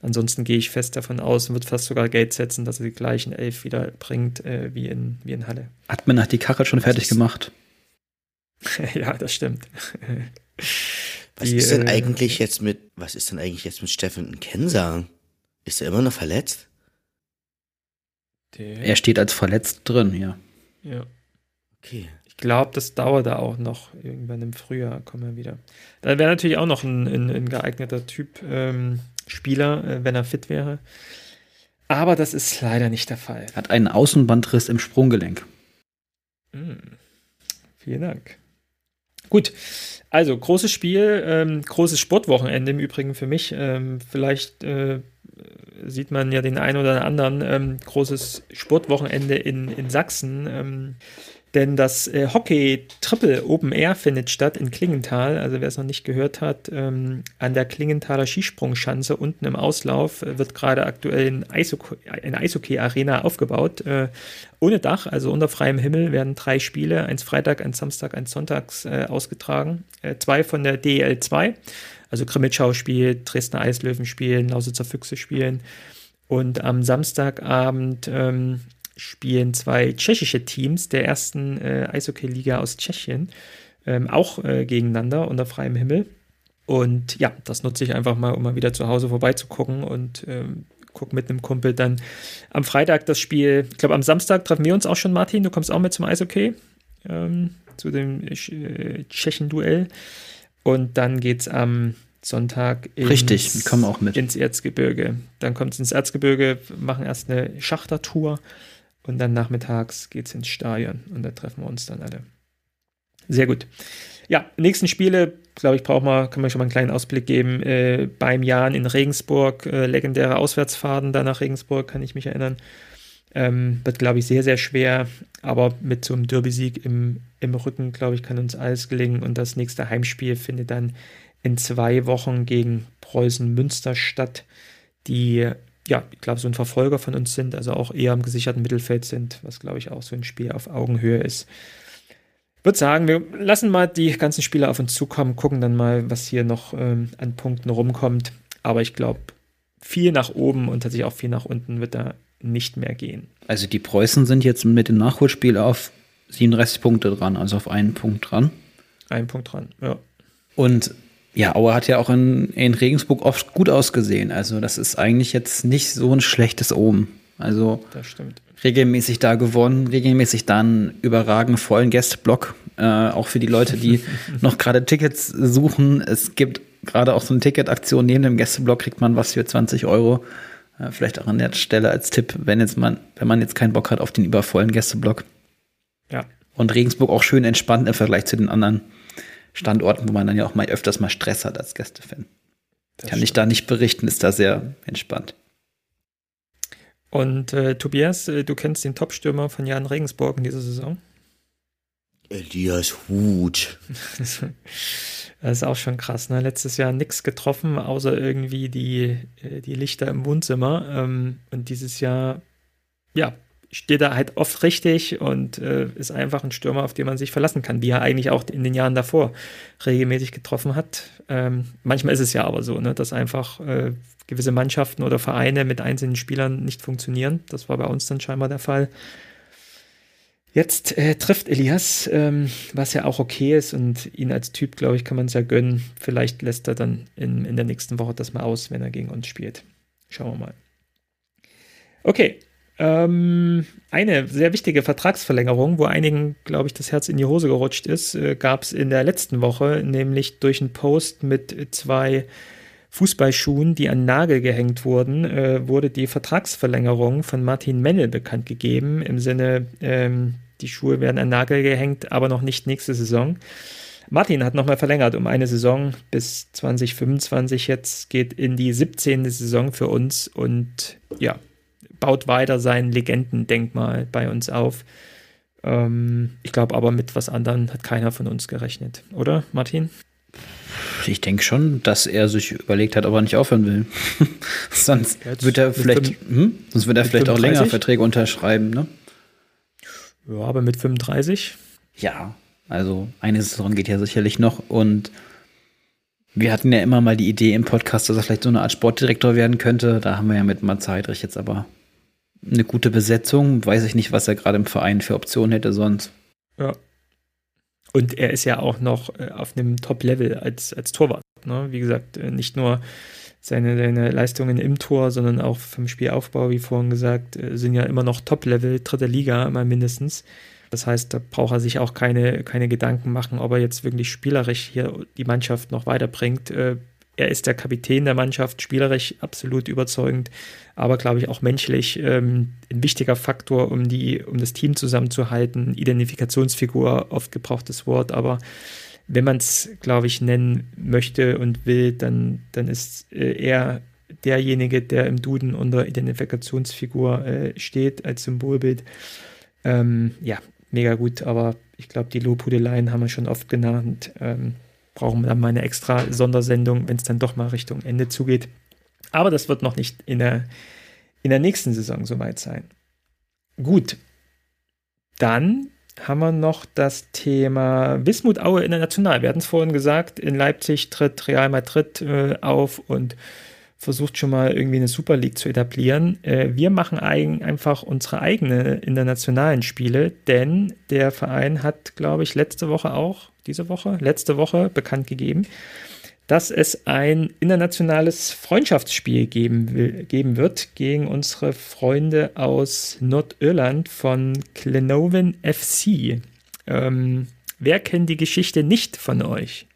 Ansonsten gehe ich fest davon aus und wird fast sogar Geld setzen, dass er die gleichen Elf wiederbringt äh, wie, in, wie in Halle. Hat man nach die Kachel schon fertig gemacht? ja, das stimmt. was die, ist denn eigentlich jetzt mit, was ist denn eigentlich jetzt mit Steffen Kenser? Ist er immer noch verletzt? Der er steht als verletzt drin, ja. Ja. Okay. Ich glaube, das dauert da auch noch. Irgendwann im Frühjahr kommen wir wieder. Da wäre natürlich auch noch ein, ein, ein geeigneter Typ ähm, Spieler, äh, wenn er fit wäre. Aber das ist leider nicht der Fall. Hat einen Außenbandriss im Sprunggelenk. Mhm. Vielen Dank. Gut, also großes Spiel, ähm, großes Sportwochenende im Übrigen für mich. Ähm, vielleicht äh, sieht man ja den einen oder anderen ähm, großes Sportwochenende in, in Sachsen. Ähm, denn das äh, Hockey Triple Open Air findet statt in Klingenthal. Also wer es noch nicht gehört hat, ähm, an der Klingenthaler Skisprungschanze unten im Auslauf äh, wird gerade aktuell eine Eishockey-Arena aufgebaut. Äh, ohne Dach, also unter freiem Himmel, werden drei Spiele, eins Freitag, eins Samstag, eins Sonntags äh, ausgetragen. Äh, zwei von der DEL 2, also Grimmitschau spielt, Dresdner Eislöwen spielen, Lausitzer Füchse spielen. Und am Samstagabend ähm, spielen zwei tschechische Teams der ersten äh, Eishockey-Liga aus Tschechien ähm, auch äh, gegeneinander unter freiem Himmel. Und ja, das nutze ich einfach mal, um mal wieder zu Hause vorbeizugucken und ähm, gucke mit einem Kumpel dann am Freitag das Spiel. Ich glaube, am Samstag treffen wir uns auch schon, Martin. Du kommst auch mit zum Eishockey, ähm, zu dem äh, Tschechen-Duell. Und dann geht es am Sonntag ins, Richtig, kommen auch mit. ins Erzgebirge. Dann kommt es ins Erzgebirge, machen erst eine Schachtertour und dann nachmittags geht es ins Stadion und da treffen wir uns dann alle. Sehr gut. Ja, nächsten Spiele, glaube ich, braucht man, kann man schon mal einen kleinen Ausblick geben. Äh, beim Jan in Regensburg, äh, legendäre Auswärtsfahrten da nach Regensburg, kann ich mich erinnern. Ähm, wird, glaube ich, sehr, sehr schwer, aber mit so einem Derby-Sieg im, im Rücken, glaube ich, kann uns alles gelingen. Und das nächste Heimspiel findet dann in zwei Wochen gegen Preußen Münster statt, die ja, ich glaube, so ein Verfolger von uns sind, also auch eher im gesicherten Mittelfeld sind, was, glaube ich, auch so ein Spiel auf Augenhöhe ist. Ich würde sagen, wir lassen mal die ganzen Spieler auf uns zukommen, gucken dann mal, was hier noch ähm, an Punkten rumkommt. Aber ich glaube, viel nach oben und tatsächlich auch viel nach unten wird da nicht mehr gehen. Also die Preußen sind jetzt mit dem Nachholspiel auf 37 Punkte dran, also auf einen Punkt dran. Ein Punkt dran, ja. Und ja, Aue hat ja auch in, in Regensburg oft gut ausgesehen. Also das ist eigentlich jetzt nicht so ein schlechtes Omen. Also regelmäßig da gewonnen, regelmäßig dann überragend vollen Gästeblock. Äh, auch für die Leute, die noch gerade Tickets suchen. Es gibt gerade auch so eine Ticketaktion. Neben dem Gästeblock kriegt man was für 20 Euro. Äh, vielleicht auch an der Stelle als Tipp, wenn jetzt man, wenn man jetzt keinen Bock hat auf den übervollen Gästeblock. Ja. Und Regensburg auch schön entspannt im Vergleich zu den anderen Standorten, wo man dann ja auch mal öfters mal Stress hat als Gästefan. Das Kann stimmt. ich da nicht berichten, ist da sehr entspannt. Und äh, Tobias, äh, du kennst den Topstürmer von Jan Regensburg in dieser Saison? Elias Hut. das ist auch schon krass, ne? Letztes Jahr nichts getroffen, außer irgendwie die, äh, die Lichter im Wohnzimmer. Ähm, und dieses Jahr, ja, steht er halt oft richtig und äh, ist einfach ein Stürmer, auf den man sich verlassen kann, wie er eigentlich auch in den Jahren davor regelmäßig getroffen hat. Ähm, manchmal ist es ja aber so, ne, dass einfach äh, gewisse Mannschaften oder Vereine mit einzelnen Spielern nicht funktionieren. Das war bei uns dann scheinbar der Fall. Jetzt äh, trifft Elias, ähm, was ja auch okay ist und ihn als Typ, glaube ich, kann man es ja gönnen. Vielleicht lässt er dann in, in der nächsten Woche das mal aus, wenn er gegen uns spielt. Schauen wir mal. Okay, ähm, eine sehr wichtige Vertragsverlängerung, wo einigen, glaube ich, das Herz in die Hose gerutscht ist, äh, gab es in der letzten Woche, nämlich durch einen Post mit zwei Fußballschuhen, die an Nagel gehängt wurden, äh, wurde die Vertragsverlängerung von Martin Mennel bekannt gegeben. Im Sinne, ähm, die Schuhe werden an Nagel gehängt, aber noch nicht nächste Saison. Martin hat nochmal verlängert um eine Saison bis 2025. Jetzt geht in die 17. Saison für uns und ja, baut weiter sein Legendendenkmal bei uns auf. Ähm, ich glaube aber mit was anderem hat keiner von uns gerechnet, oder Martin? Ich denke schon, dass er sich überlegt hat, ob er nicht aufhören will. sonst wird er vielleicht, hm? sonst wird er vielleicht 35? auch länger Verträge unterschreiben, ne? Ja, aber mit 35? Ja, also eine Saison geht ja sicherlich noch und wir hatten ja immer mal die Idee im Podcast, dass er vielleicht so eine Art Sportdirektor werden könnte. Da haben wir ja mit Mats Heidrich jetzt aber eine gute Besetzung. Weiß ich nicht, was er gerade im Verein für Optionen hätte sonst. Ja. Und er ist ja auch noch äh, auf einem Top-Level als, als Torwart. Ne? Wie gesagt, äh, nicht nur seine, seine Leistungen im Tor, sondern auch vom Spielaufbau, wie vorhin gesagt, äh, sind ja immer noch Top-Level, dritte Liga immer mindestens. Das heißt, da braucht er sich auch keine, keine Gedanken machen, ob er jetzt wirklich spielerisch hier die Mannschaft noch weiterbringt. Er ist der Kapitän der Mannschaft, spielerisch absolut überzeugend aber glaube ich auch menschlich ähm, ein wichtiger Faktor, um die, um das Team zusammenzuhalten. Identifikationsfigur, oft gebrauchtes Wort, aber wenn man es, glaube ich, nennen möchte und will, dann, dann ist äh, er derjenige, der im Duden unter Identifikationsfigur äh, steht als Symbolbild. Ähm, ja, mega gut, aber ich glaube, die Lobhudeleien haben wir schon oft genannt. Ähm, brauchen wir dann mal eine extra Sondersendung, wenn es dann doch mal Richtung Ende zugeht. Aber das wird noch nicht in der, in der nächsten Saison soweit sein. Gut, dann haben wir noch das Thema Wismut Aue international. Wir hatten es vorhin gesagt, in Leipzig tritt Real Madrid äh, auf und versucht schon mal irgendwie eine Super League zu etablieren. Äh, wir machen ein, einfach unsere eigenen internationalen Spiele, denn der Verein hat, glaube ich, letzte Woche auch, diese Woche, letzte Woche bekannt gegeben, dass es ein internationales Freundschaftsspiel geben, will, geben wird gegen unsere Freunde aus Nordirland von Glenovin FC. Ähm, wer kennt die Geschichte nicht von euch?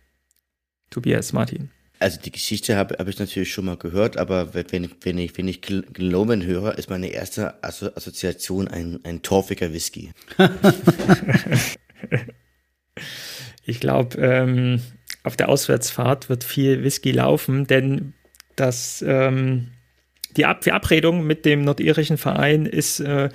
Tobias Martin. Also die Geschichte habe hab ich natürlich schon mal gehört, aber wenn, wenn ich, wenn ich Glomen höre, ist meine erste Assoziation ein, ein torfiger Whisky. ich glaube, ähm, auf der Auswärtsfahrt wird viel Whisky laufen, denn das, ähm, die Ab Verabredung mit dem nordirischen Verein ist äh,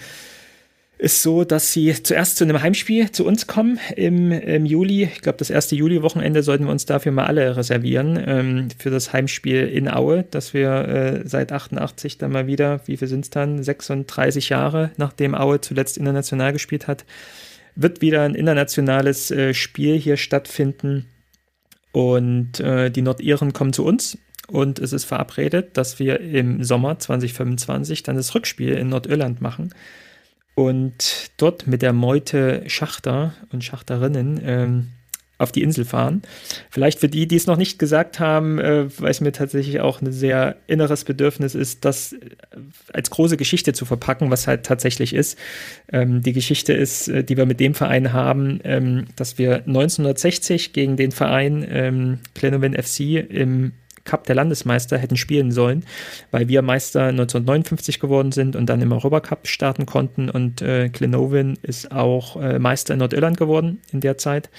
ist so, dass sie zuerst zu einem Heimspiel zu uns kommen im, im Juli. Ich glaube, das erste Juli-Wochenende sollten wir uns dafür mal alle reservieren ähm, für das Heimspiel in Aue, dass wir äh, seit 88 dann mal wieder, wie viel sind es dann, 36 Jahre, nachdem Aue zuletzt international gespielt hat, wird wieder ein internationales äh, Spiel hier stattfinden. Und äh, die Nordiren kommen zu uns und es ist verabredet, dass wir im Sommer 2025 dann das Rückspiel in Nordirland machen. Und dort mit der Meute Schachter und Schachterinnen ähm, auf die Insel fahren. Vielleicht für die, die es noch nicht gesagt haben, äh, weil es mir tatsächlich auch ein sehr inneres Bedürfnis ist, das äh, als große Geschichte zu verpacken, was halt tatsächlich ist. Ähm, die Geschichte ist, äh, die wir mit dem Verein haben, ähm, dass wir 1960 gegen den Verein ähm, Glenowin FC im Cup der Landesmeister hätten spielen sollen, weil wir Meister 1959 geworden sind und dann im Europacup starten konnten und äh, Glenovin ist auch äh, Meister in Nordirland geworden in der Zeit.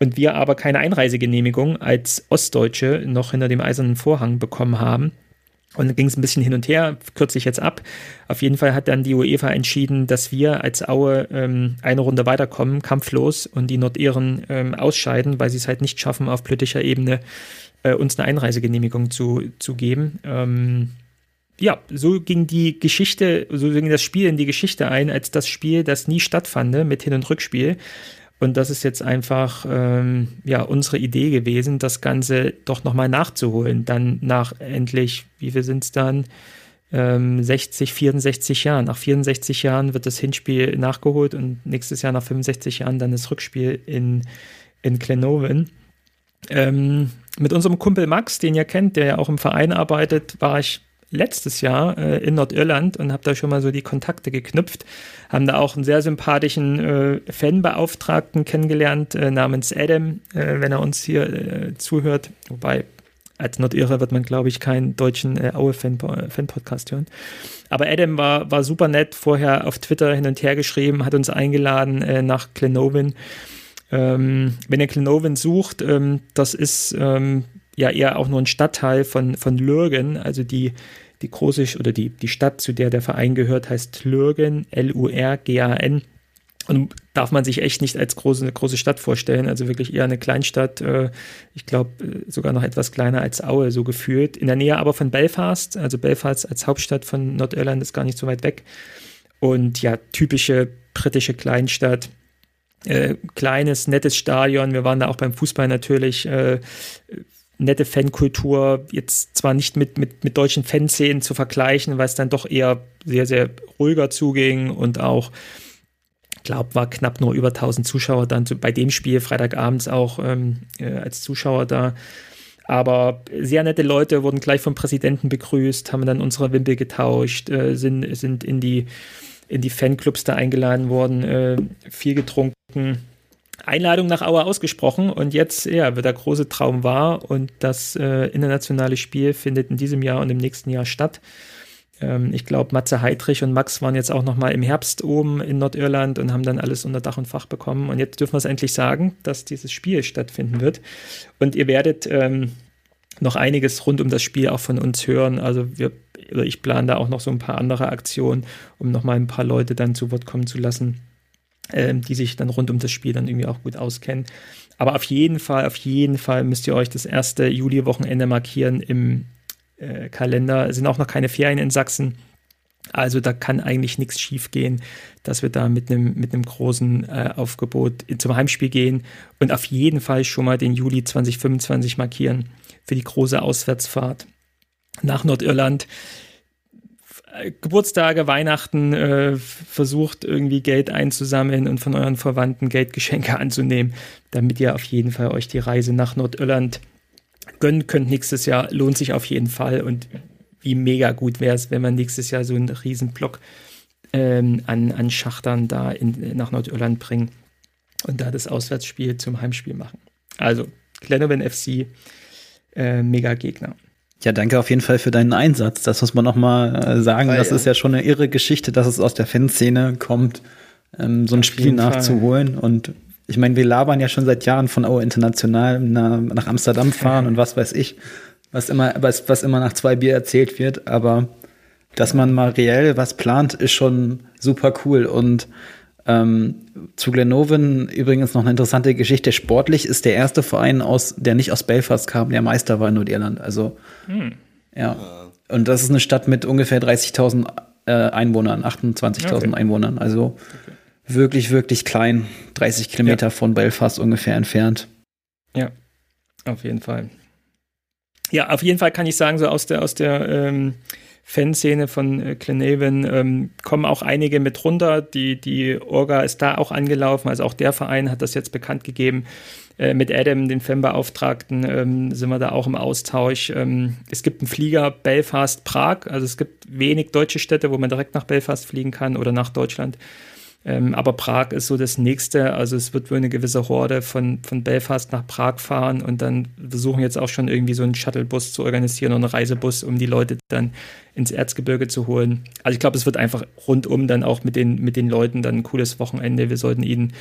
Und wir aber keine Einreisegenehmigung als Ostdeutsche noch hinter dem eisernen Vorhang bekommen haben. Und ging es ein bisschen hin und her, kürze ich jetzt ab. Auf jeden Fall hat dann die UEFA entschieden, dass wir als Aue ähm, eine Runde weiterkommen, kampflos, und die Nordiren ähm, ausscheiden, weil sie es halt nicht schaffen, auf politischer Ebene äh, uns eine Einreisegenehmigung zu, zu geben. Ähm, ja, so ging die Geschichte, so ging das Spiel in die Geschichte ein, als das Spiel, das nie stattfand mit Hin- und Rückspiel. Und das ist jetzt einfach ähm, ja unsere Idee gewesen, das Ganze doch nochmal nachzuholen. Dann nach endlich, wie viel sind es dann? Ähm, 60, 64 Jahren. Nach 64 Jahren wird das Hinspiel nachgeholt und nächstes Jahr nach 65 Jahren dann das Rückspiel in, in Glenovin. Ähm, mit unserem Kumpel Max, den ihr kennt, der ja auch im Verein arbeitet, war ich letztes Jahr äh, in Nordirland und habe da schon mal so die Kontakte geknüpft. Haben da auch einen sehr sympathischen äh, Fanbeauftragten kennengelernt äh, namens Adam, äh, wenn er uns hier äh, zuhört. Wobei als Nordirre wird man, glaube ich, keinen deutschen äh, Aue-Fan-Podcast hören. Aber Adam war, war super nett, vorher auf Twitter hin und her geschrieben, hat uns eingeladen nach Glenovin ähm, wenn ihr Glenovin sucht, ähm, das ist ähm, ja eher auch nur ein Stadtteil von, von Lürgen, also die, die große oder die, die Stadt, zu der der Verein gehört, heißt Lürgen, L-U-R-G-A-N. Und darf man sich echt nicht als große, große Stadt vorstellen, also wirklich eher eine Kleinstadt, äh, ich glaube äh, sogar noch etwas kleiner als Aue, so gefühlt. In der Nähe aber von Belfast, also Belfast als Hauptstadt von Nordirland ist gar nicht so weit weg. Und ja, typische britische Kleinstadt äh, kleines, nettes Stadion. Wir waren da auch beim Fußball natürlich. Äh, nette Fankultur, jetzt zwar nicht mit, mit, mit deutschen Fanszenen zu vergleichen, weil es dann doch eher sehr, sehr ruhiger zuging und auch, glaube war knapp nur über 1000 Zuschauer dann bei dem Spiel Freitagabends auch ähm, äh, als Zuschauer da. Aber sehr nette Leute wurden gleich vom Präsidenten begrüßt, haben dann unsere Wimpel getauscht, äh, sind, sind in die in die Fanclubs da eingeladen worden, äh, viel getrunken. Einladung nach Auer ausgesprochen und jetzt ja, wird der große Traum wahr und das äh, internationale Spiel findet in diesem Jahr und im nächsten Jahr statt. Ähm, ich glaube, Matze Heidrich und Max waren jetzt auch noch mal im Herbst oben in Nordirland und haben dann alles unter Dach und Fach bekommen. Und jetzt dürfen wir es endlich sagen, dass dieses Spiel stattfinden wird. Und ihr werdet ähm, noch einiges rund um das Spiel auch von uns hören. Also wir ich plane da auch noch so ein paar andere Aktionen, um noch mal ein paar Leute dann zu Wort kommen zu lassen. Ähm, die sich dann rund um das Spiel dann irgendwie auch gut auskennen. Aber auf jeden Fall, auf jeden Fall müsst ihr euch das erste Juli-Wochenende markieren im äh, Kalender. Es sind auch noch keine Ferien in Sachsen. Also da kann eigentlich nichts schief gehen, dass wir da mit einem mit großen äh, Aufgebot zum Heimspiel gehen und auf jeden Fall schon mal den Juli 2025 markieren für die große Auswärtsfahrt nach Nordirland. Geburtstage, Weihnachten äh, versucht irgendwie Geld einzusammeln und von euren Verwandten Geldgeschenke anzunehmen, damit ihr auf jeden Fall euch die Reise nach Nordirland gönnen könnt nächstes Jahr. Lohnt sich auf jeden Fall und wie mega gut wäre es, wenn man nächstes Jahr so einen riesen Block ähm, an, an Schachtern da in, nach Nordirland bringen und da das Auswärtsspiel zum Heimspiel machen. Also, Glenavon FC, äh, mega Gegner. Ja, danke auf jeden Fall für deinen Einsatz. Das muss man noch mal äh, sagen. Weil, das ist ja schon eine irre Geschichte, dass es aus der Fanszene kommt, ähm, so ein Spiel nachzuholen. Fall. Und ich meine, wir labern ja schon seit Jahren von Aue International nach, nach Amsterdam fahren und was weiß ich, was immer, was, was immer nach zwei Bier erzählt wird. Aber dass man mal reell was plant, ist schon super cool. Und ähm, zu Glenhoven übrigens noch eine interessante Geschichte. Sportlich ist der erste Verein aus, der nicht aus Belfast kam, der Meister war in Nordirland. Also hm. ja. Und das ist eine Stadt mit ungefähr 30.000 äh, Einwohnern, 28.000 okay. Einwohnern. Also okay. wirklich, wirklich klein. 30 Kilometer ja. von Belfast ungefähr entfernt. Ja, auf jeden Fall. Ja, auf jeden Fall kann ich sagen, so aus der, aus der ähm, Fanszene von äh, ähm, kommen auch einige mit runter. Die, die Orga ist da auch angelaufen, also auch der Verein hat das jetzt bekannt gegeben. Äh, mit Adam, den Fan-Beauftragten, ähm, sind wir da auch im Austausch. Ähm, es gibt einen Flieger Belfast-Prag, also es gibt wenig deutsche Städte, wo man direkt nach Belfast fliegen kann oder nach Deutschland. Ähm, aber Prag ist so das nächste. Also es wird wohl eine gewisse Horde von, von Belfast nach Prag fahren und dann versuchen jetzt auch schon irgendwie so einen Shuttlebus zu organisieren oder einen Reisebus, um die Leute dann ins Erzgebirge zu holen. Also ich glaube, es wird einfach rundum dann auch mit den, mit den Leuten dann ein cooles Wochenende. Wir sollten ihnen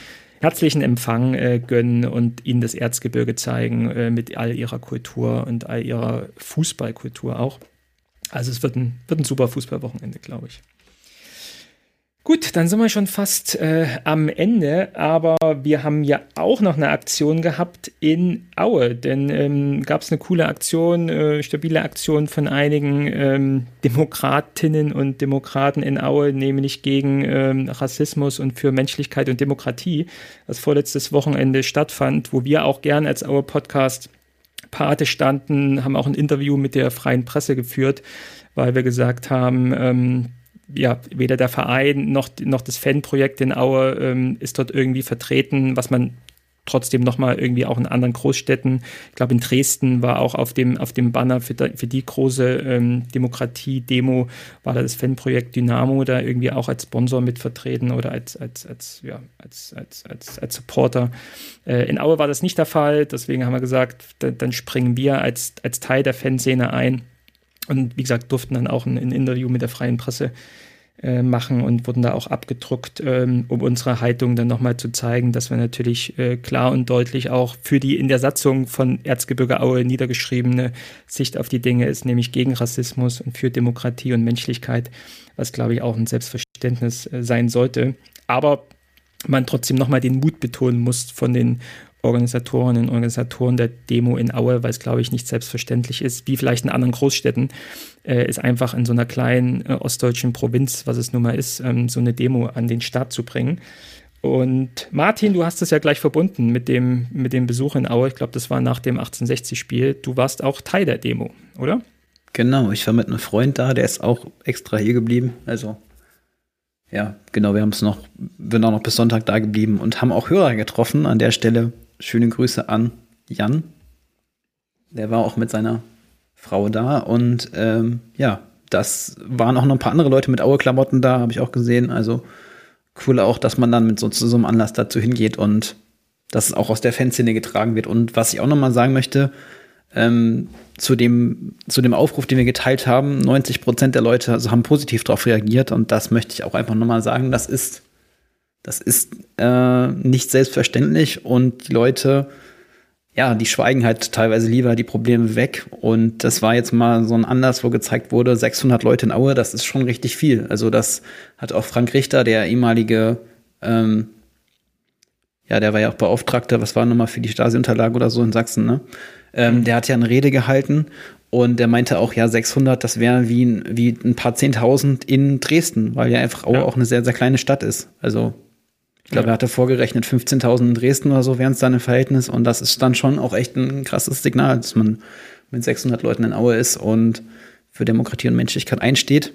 herzlichen Empfang äh, gönnen und ihnen das Erzgebirge zeigen äh, mit all ihrer Kultur und all ihrer Fußballkultur auch. Also es wird ein, wird ein super Fußballwochenende, glaube ich. Gut, dann sind wir schon fast äh, am Ende, aber wir haben ja auch noch eine Aktion gehabt in Aue, denn ähm, gab es eine coole Aktion, äh, stabile Aktion von einigen ähm, Demokratinnen und Demokraten in Aue, nämlich gegen ähm, Rassismus und für Menschlichkeit und Demokratie, was vorletztes Wochenende stattfand, wo wir auch gern als Aue Podcast Pate standen, haben auch ein Interview mit der freien Presse geführt, weil wir gesagt haben, ähm, ja, weder der Verein noch, noch das Fanprojekt in Aue ähm, ist dort irgendwie vertreten, was man trotzdem nochmal irgendwie auch in anderen Großstädten, ich glaube in Dresden war auch auf dem, auf dem Banner für, für die große ähm, Demokratie-Demo, war da das Fanprojekt Dynamo da irgendwie auch als Sponsor mit vertreten oder als, als, als, ja, als, als, als, als Supporter. Äh, in Aue war das nicht der Fall, deswegen haben wir gesagt, da, dann springen wir als, als Teil der Fanszene ein und wie gesagt, durften dann auch ein, ein Interview mit der freien Presse äh, machen und wurden da auch abgedruckt, ähm, um unsere Haltung dann nochmal zu zeigen, dass wir natürlich äh, klar und deutlich auch für die in der Satzung von Erzgebirge Aue niedergeschriebene Sicht auf die Dinge ist, nämlich gegen Rassismus und für Demokratie und Menschlichkeit, was glaube ich auch ein Selbstverständnis äh, sein sollte. Aber man trotzdem nochmal den Mut betonen muss von den Organisatorinnen und Organisatoren der Demo in Aue, weil es, glaube ich, nicht selbstverständlich ist, wie vielleicht in anderen Großstädten, äh, ist einfach in so einer kleinen äh, ostdeutschen Provinz, was es nun mal ist, ähm, so eine Demo an den Start zu bringen. Und Martin, du hast es ja gleich verbunden mit dem, mit dem Besuch in Aue. Ich glaube, das war nach dem 1860-Spiel. Du warst auch Teil der Demo, oder? Genau, ich war mit einem Freund da, der ist auch extra hier geblieben. Also, ja, genau, wir haben es noch, sind auch noch bis Sonntag da geblieben und haben auch Hörer getroffen. An der Stelle schöne Grüße an Jan. Der war auch mit seiner Frau da und ähm, ja, das waren auch noch ein paar andere Leute mit Aue-Klamotten da, habe ich auch gesehen. Also cool auch, dass man dann mit so, so einem Anlass dazu hingeht und dass es auch aus der Fanszene getragen wird. Und was ich auch noch mal sagen möchte, ähm, zu, dem, zu dem Aufruf, den wir geteilt haben, 90 Prozent der Leute also haben positiv darauf reagiert und das möchte ich auch einfach noch mal sagen, das ist das ist äh, nicht selbstverständlich und die Leute, ja, die schweigen halt teilweise lieber die Probleme weg. Und das war jetzt mal so ein Anlass, wo gezeigt wurde, 600 Leute in Aue, das ist schon richtig viel. Also das hat auch Frank Richter, der ehemalige ähm, ja, der war ja auch Beauftragter, was war nochmal für die Stasi-Unterlage oder so in Sachsen, ne? Ähm. Der hat ja eine Rede gehalten und der meinte auch, ja, 600, das wäre wie ein, wie ein paar Zehntausend in Dresden, weil ja einfach Aue ja. auch eine sehr, sehr kleine Stadt ist. Also, ich glaube, er hatte vorgerechnet 15.000 in Dresden oder so wären es dann im Verhältnis und das ist dann schon auch echt ein krasses Signal, dass man mit 600 Leuten in Aue ist und für Demokratie und Menschlichkeit einsteht.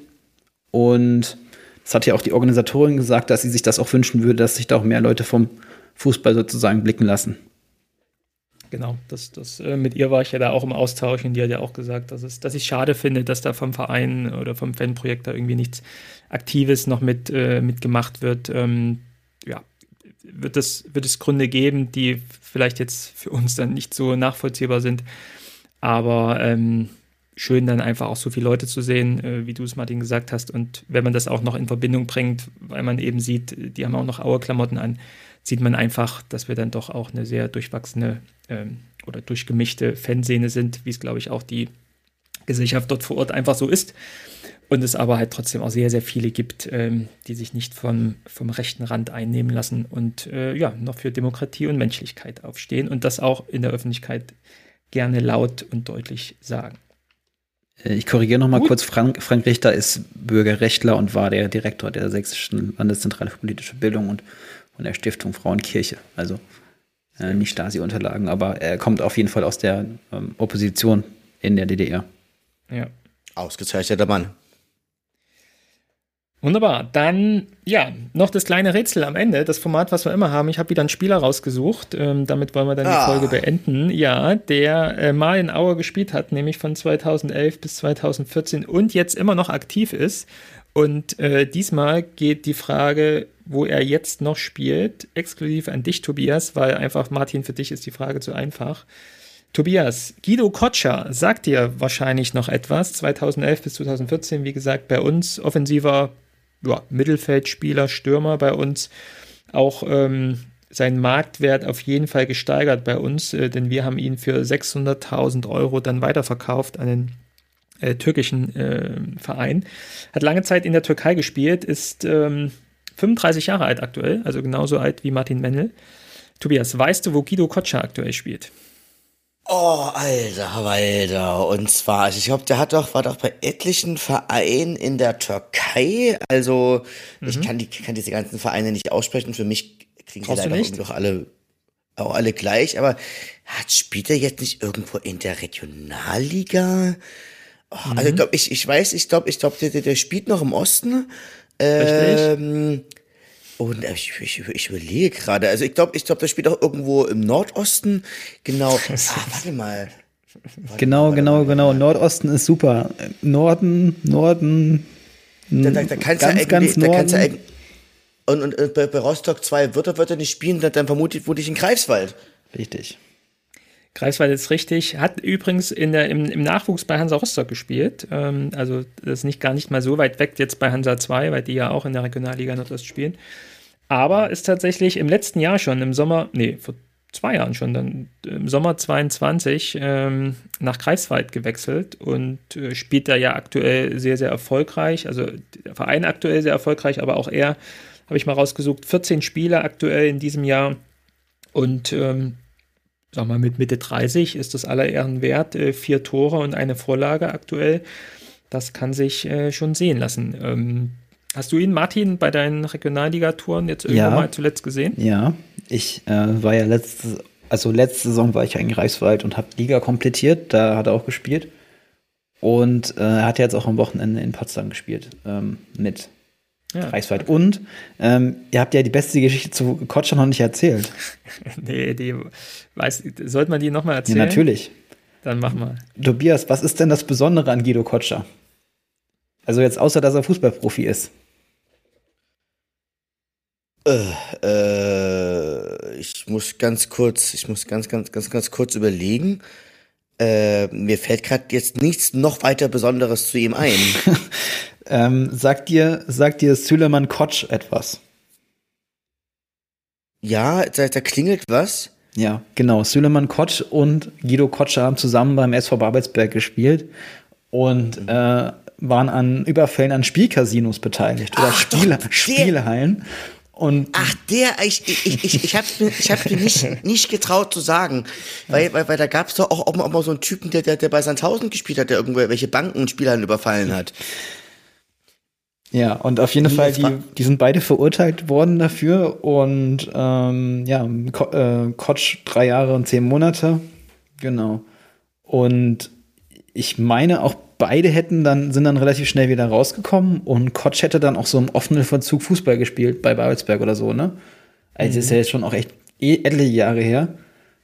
Und das hat ja auch die Organisatorin gesagt, dass sie sich das auch wünschen würde, dass sich da auch mehr Leute vom Fußball sozusagen blicken lassen. Genau, das, das, äh, mit ihr war ich ja da auch im Austausch und die hat ja auch gesagt, dass, es, dass ich schade finde, dass da vom Verein oder vom Fanprojekt da irgendwie nichts Aktives noch mit, äh, mitgemacht wird. Ähm, ja, wird es, wird es Gründe geben, die vielleicht jetzt für uns dann nicht so nachvollziehbar sind. Aber ähm, schön, dann einfach auch so viele Leute zu sehen, äh, wie du es, Martin, gesagt hast. Und wenn man das auch noch in Verbindung bringt, weil man eben sieht, die haben auch noch Auerklamotten an, sieht man einfach, dass wir dann doch auch eine sehr durchwachsene ähm, oder durchgemischte Fanszene sind, wie es, glaube ich, auch die Gesellschaft dort vor Ort einfach so ist. Und es aber halt trotzdem auch sehr, sehr viele gibt, ähm, die sich nicht vom, vom rechten Rand einnehmen lassen und äh, ja, noch für Demokratie und Menschlichkeit aufstehen und das auch in der Öffentlichkeit gerne laut und deutlich sagen. Äh, ich korrigiere noch mal Gut. kurz. Frank, Frank Richter ist Bürgerrechtler und war der Direktor der Sächsischen Landeszentrale für politische Bildung und von der Stiftung Frauenkirche. Also äh, nicht Stasi-Unterlagen, aber er kommt auf jeden Fall aus der ähm, Opposition in der DDR. Ja. Ausgezeichneter Mann. Wunderbar. Dann, ja, noch das kleine Rätsel am Ende, das Format, was wir immer haben. Ich habe wieder einen Spieler rausgesucht. Ähm, damit wollen wir dann ah. die Folge beenden. Ja, der äh, mal in Auer gespielt hat, nämlich von 2011 bis 2014 und jetzt immer noch aktiv ist. Und äh, diesmal geht die Frage, wo er jetzt noch spielt, exklusiv an dich, Tobias, weil einfach, Martin, für dich ist die Frage zu einfach. Tobias, Guido Kotscher sagt dir wahrscheinlich noch etwas. 2011 bis 2014, wie gesagt, bei uns offensiver ja, Mittelfeldspieler, Stürmer bei uns. Auch ähm, sein Marktwert auf jeden Fall gesteigert bei uns, äh, denn wir haben ihn für 600.000 Euro dann weiterverkauft an den äh, türkischen äh, Verein. Hat lange Zeit in der Türkei gespielt, ist ähm, 35 Jahre alt aktuell, also genauso alt wie Martin Mennel. Tobias, weißt du, wo Guido Kotscher aktuell spielt? Oh, alter, Alter. Und zwar, also ich glaube, der hat doch, war doch bei etlichen Vereinen in der Türkei. Also, mhm. ich kann, die, kann diese ganzen Vereine nicht aussprechen. Für mich kriegen sie leider irgendwie doch alle, auch alle gleich. Aber hat, spielt er jetzt nicht irgendwo in der Regionalliga? Oh, mhm. Also, ich glaube, ich, ich weiß, ich glaube, ich glaube, der, der spielt noch im Osten. Ähm, und ich, ich, ich überlege gerade, also ich glaube, ich glaube, das spielt auch irgendwo im Nordosten. Genau. ah, warte mal. Warte genau, mal, genau, genau. Nordosten ist super. Norden, Norden. Da, da, da kannst ganz, ja ganz da kannst ja und, und, und bei, bei Rostock 2 wird er, wird er nicht spielen, dann vermutlich wurde ich in Greifswald. Richtig. Greifswald ist richtig. Hat übrigens in der, im, im Nachwuchs bei Hansa Rostock gespielt. Ähm, also das ist nicht gar nicht mal so weit weg jetzt bei Hansa 2, weil die ja auch in der Regionalliga Nordost spielen. Aber ist tatsächlich im letzten Jahr schon, im Sommer, nee, vor zwei Jahren schon, dann im Sommer 22 ähm, nach Greifswald gewechselt und äh, spielt da ja aktuell sehr, sehr erfolgreich. Also der Verein aktuell sehr erfolgreich, aber auch er, habe ich mal rausgesucht, 14 Spiele aktuell in diesem Jahr. Und ähm, sag mal, mit Mitte 30 ist das aller Ehren wert. Äh, vier Tore und eine Vorlage aktuell. Das kann sich äh, schon sehen lassen. Ähm, hast du ihn, Martin, bei deinen Regionalligatouren jetzt irgendwo ja, mal zuletzt gesehen? Ja, ich äh, war ja letzte, also letzte Saison war ich ja in Greifswald und habe Liga komplettiert. Da hat er auch gespielt. Und äh, er hat jetzt auch am Wochenende in Potsdam gespielt ähm, mit ja. Reichsweit. Und ähm, ihr habt ja die beste Geschichte zu Kotscher noch nicht erzählt. nee, die weiß, sollte man die nochmal erzählen? Ja, natürlich. Dann mach mal. Tobias, was ist denn das Besondere an Guido Kotscher? Also jetzt außer, dass er Fußballprofi ist. Äh, äh, ich muss ganz kurz, ich muss ganz, ganz, ganz, ganz kurz überlegen. Äh, mir fällt gerade jetzt nichts noch weiter Besonderes zu ihm ein. Ähm, sagt dir, sagt dir Süleyman Kotsch etwas? Ja, da, da klingelt was. Ja, genau. Süleyman Kotsch und Guido Kotscher haben zusammen beim SV Babelsberg gespielt und mhm. äh, waren an Überfällen an Spielcasinos beteiligt oder Ach, Spiel, Spielhallen. Und Ach, der, ich, ich, ich, ich hab's mir, ich hab's mir nicht, nicht getraut zu sagen. Weil, weil, weil da gab's doch auch, auch, mal, auch mal so einen Typen, der, der, der bei Sandhausen gespielt hat, der irgendwelche Bankenspielern überfallen hat. Ja, und auf jeden Fall, die, die sind beide verurteilt worden dafür und ähm, ja, Ko äh, Kotsch drei Jahre und zehn Monate. Genau. Und ich meine, auch beide hätten dann, sind dann relativ schnell wieder rausgekommen und Kotsch hätte dann auch so im offenen Verzug Fußball gespielt bei Babelsberg oder so, ne? Also ist ja jetzt schon auch echt eh etliche Jahre her.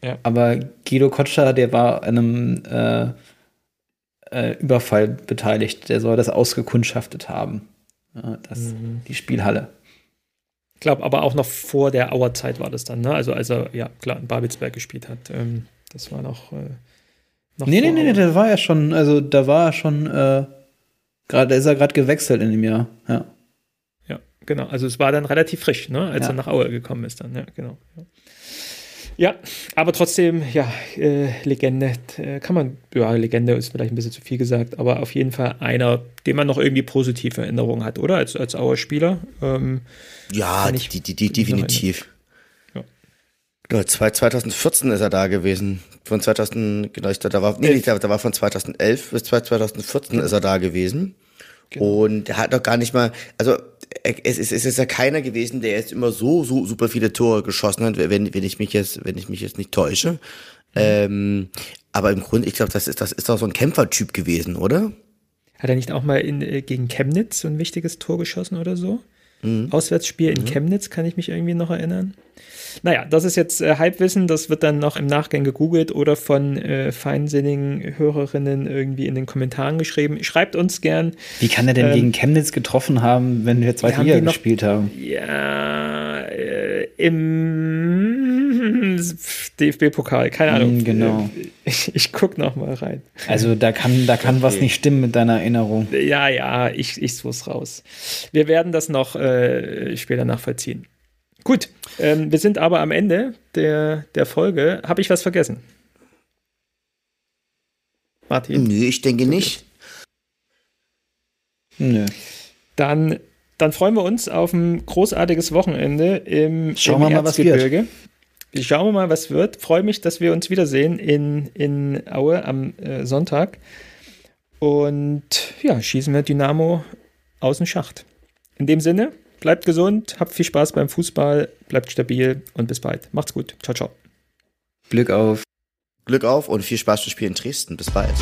Ja. Aber Guido Kotscher, der war an einem äh, äh, Überfall beteiligt. Der soll das ausgekundschaftet haben. Ja, das, Die Spielhalle. Ich glaube, aber auch noch vor der Auerzeit war das dann, ne? Also, als er, ja, klar, in Babelsberg gespielt hat. Ähm, das war noch. Äh, noch Nee, nee, nee, nee, Auer. der war ja schon, also da war er schon, äh, gerade, da ist er gerade gewechselt in dem Jahr. Ja. Ja, genau. Also, es war dann relativ frisch, ne? Als Ja. er nach Aue gekommen ist dann, ja, genau. Ja. Ja, aber trotzdem, ja, äh, Legende, äh, kann man, ja, Legende ist vielleicht ein bisschen zu viel gesagt, aber auf jeden Fall einer, den man noch irgendwie positive Erinnerungen hat, oder? Als, als Auer Spieler. Ähm, Ja, die, die, die, noch definitiv. Ja. Genau, zwei- 2014 ist er da gewesen. Von 2000, genau, ich, da war, nee, Elf. da, da war von 2011 bis 2014 ist er da gewesen. Genau. Und er hat doch gar nicht mal, also es ist, es ist ja keiner gewesen, der jetzt immer so, so super viele Tore geschossen hat, wenn, wenn ich mich jetzt, wenn ich mich jetzt nicht täusche. Ähm, aber im Grunde, ich glaube, das ist, das ist doch so ein Kämpfertyp gewesen, oder? Hat er nicht auch mal in, äh, gegen Chemnitz so ein wichtiges Tor geschossen oder so? Mhm. Auswärtsspiel in Chemnitz, kann ich mich irgendwie noch erinnern. Naja, das ist jetzt äh, Halbwissen, das wird dann noch im Nachgang gegoogelt oder von äh, feinsinnigen Hörerinnen irgendwie in den Kommentaren geschrieben. Schreibt uns gern. Wie kann er denn Ähm, gegen Chemnitz getroffen haben, wenn wir haben Liga gespielt haben? Ja, äh, im DFB-Pokal, keine Ahnung. Mm, genau. Ich, ich guck noch mal rein. Also da kann, da kann was Okay. nicht stimmen mit deiner Erinnerung. Ja, ja, ich, ich such's raus. Wir werden das noch äh, später nachvollziehen. Gut, ähm, wir sind aber am Ende der, der Folge. Habe ich was vergessen? Martin? Nö, ich denke nicht. Nö. Dann, dann freuen wir uns auf ein großartiges Wochenende im, Schauen im wir mal, was Erzgebirge. Schauen wir mal, was wird. Freue mich, dass wir uns wiedersehen in, in Aue am äh, Sonntag. Und ja, schießen wir Dynamo aus dem Schacht. In dem Sinne, bleibt gesund, habt viel Spaß beim Fußball, bleibt stabil und bis bald. Macht's gut. Ciao, ciao. Glück auf. Glück auf und viel Spaß beim Spiel in Dresden. Bis bald.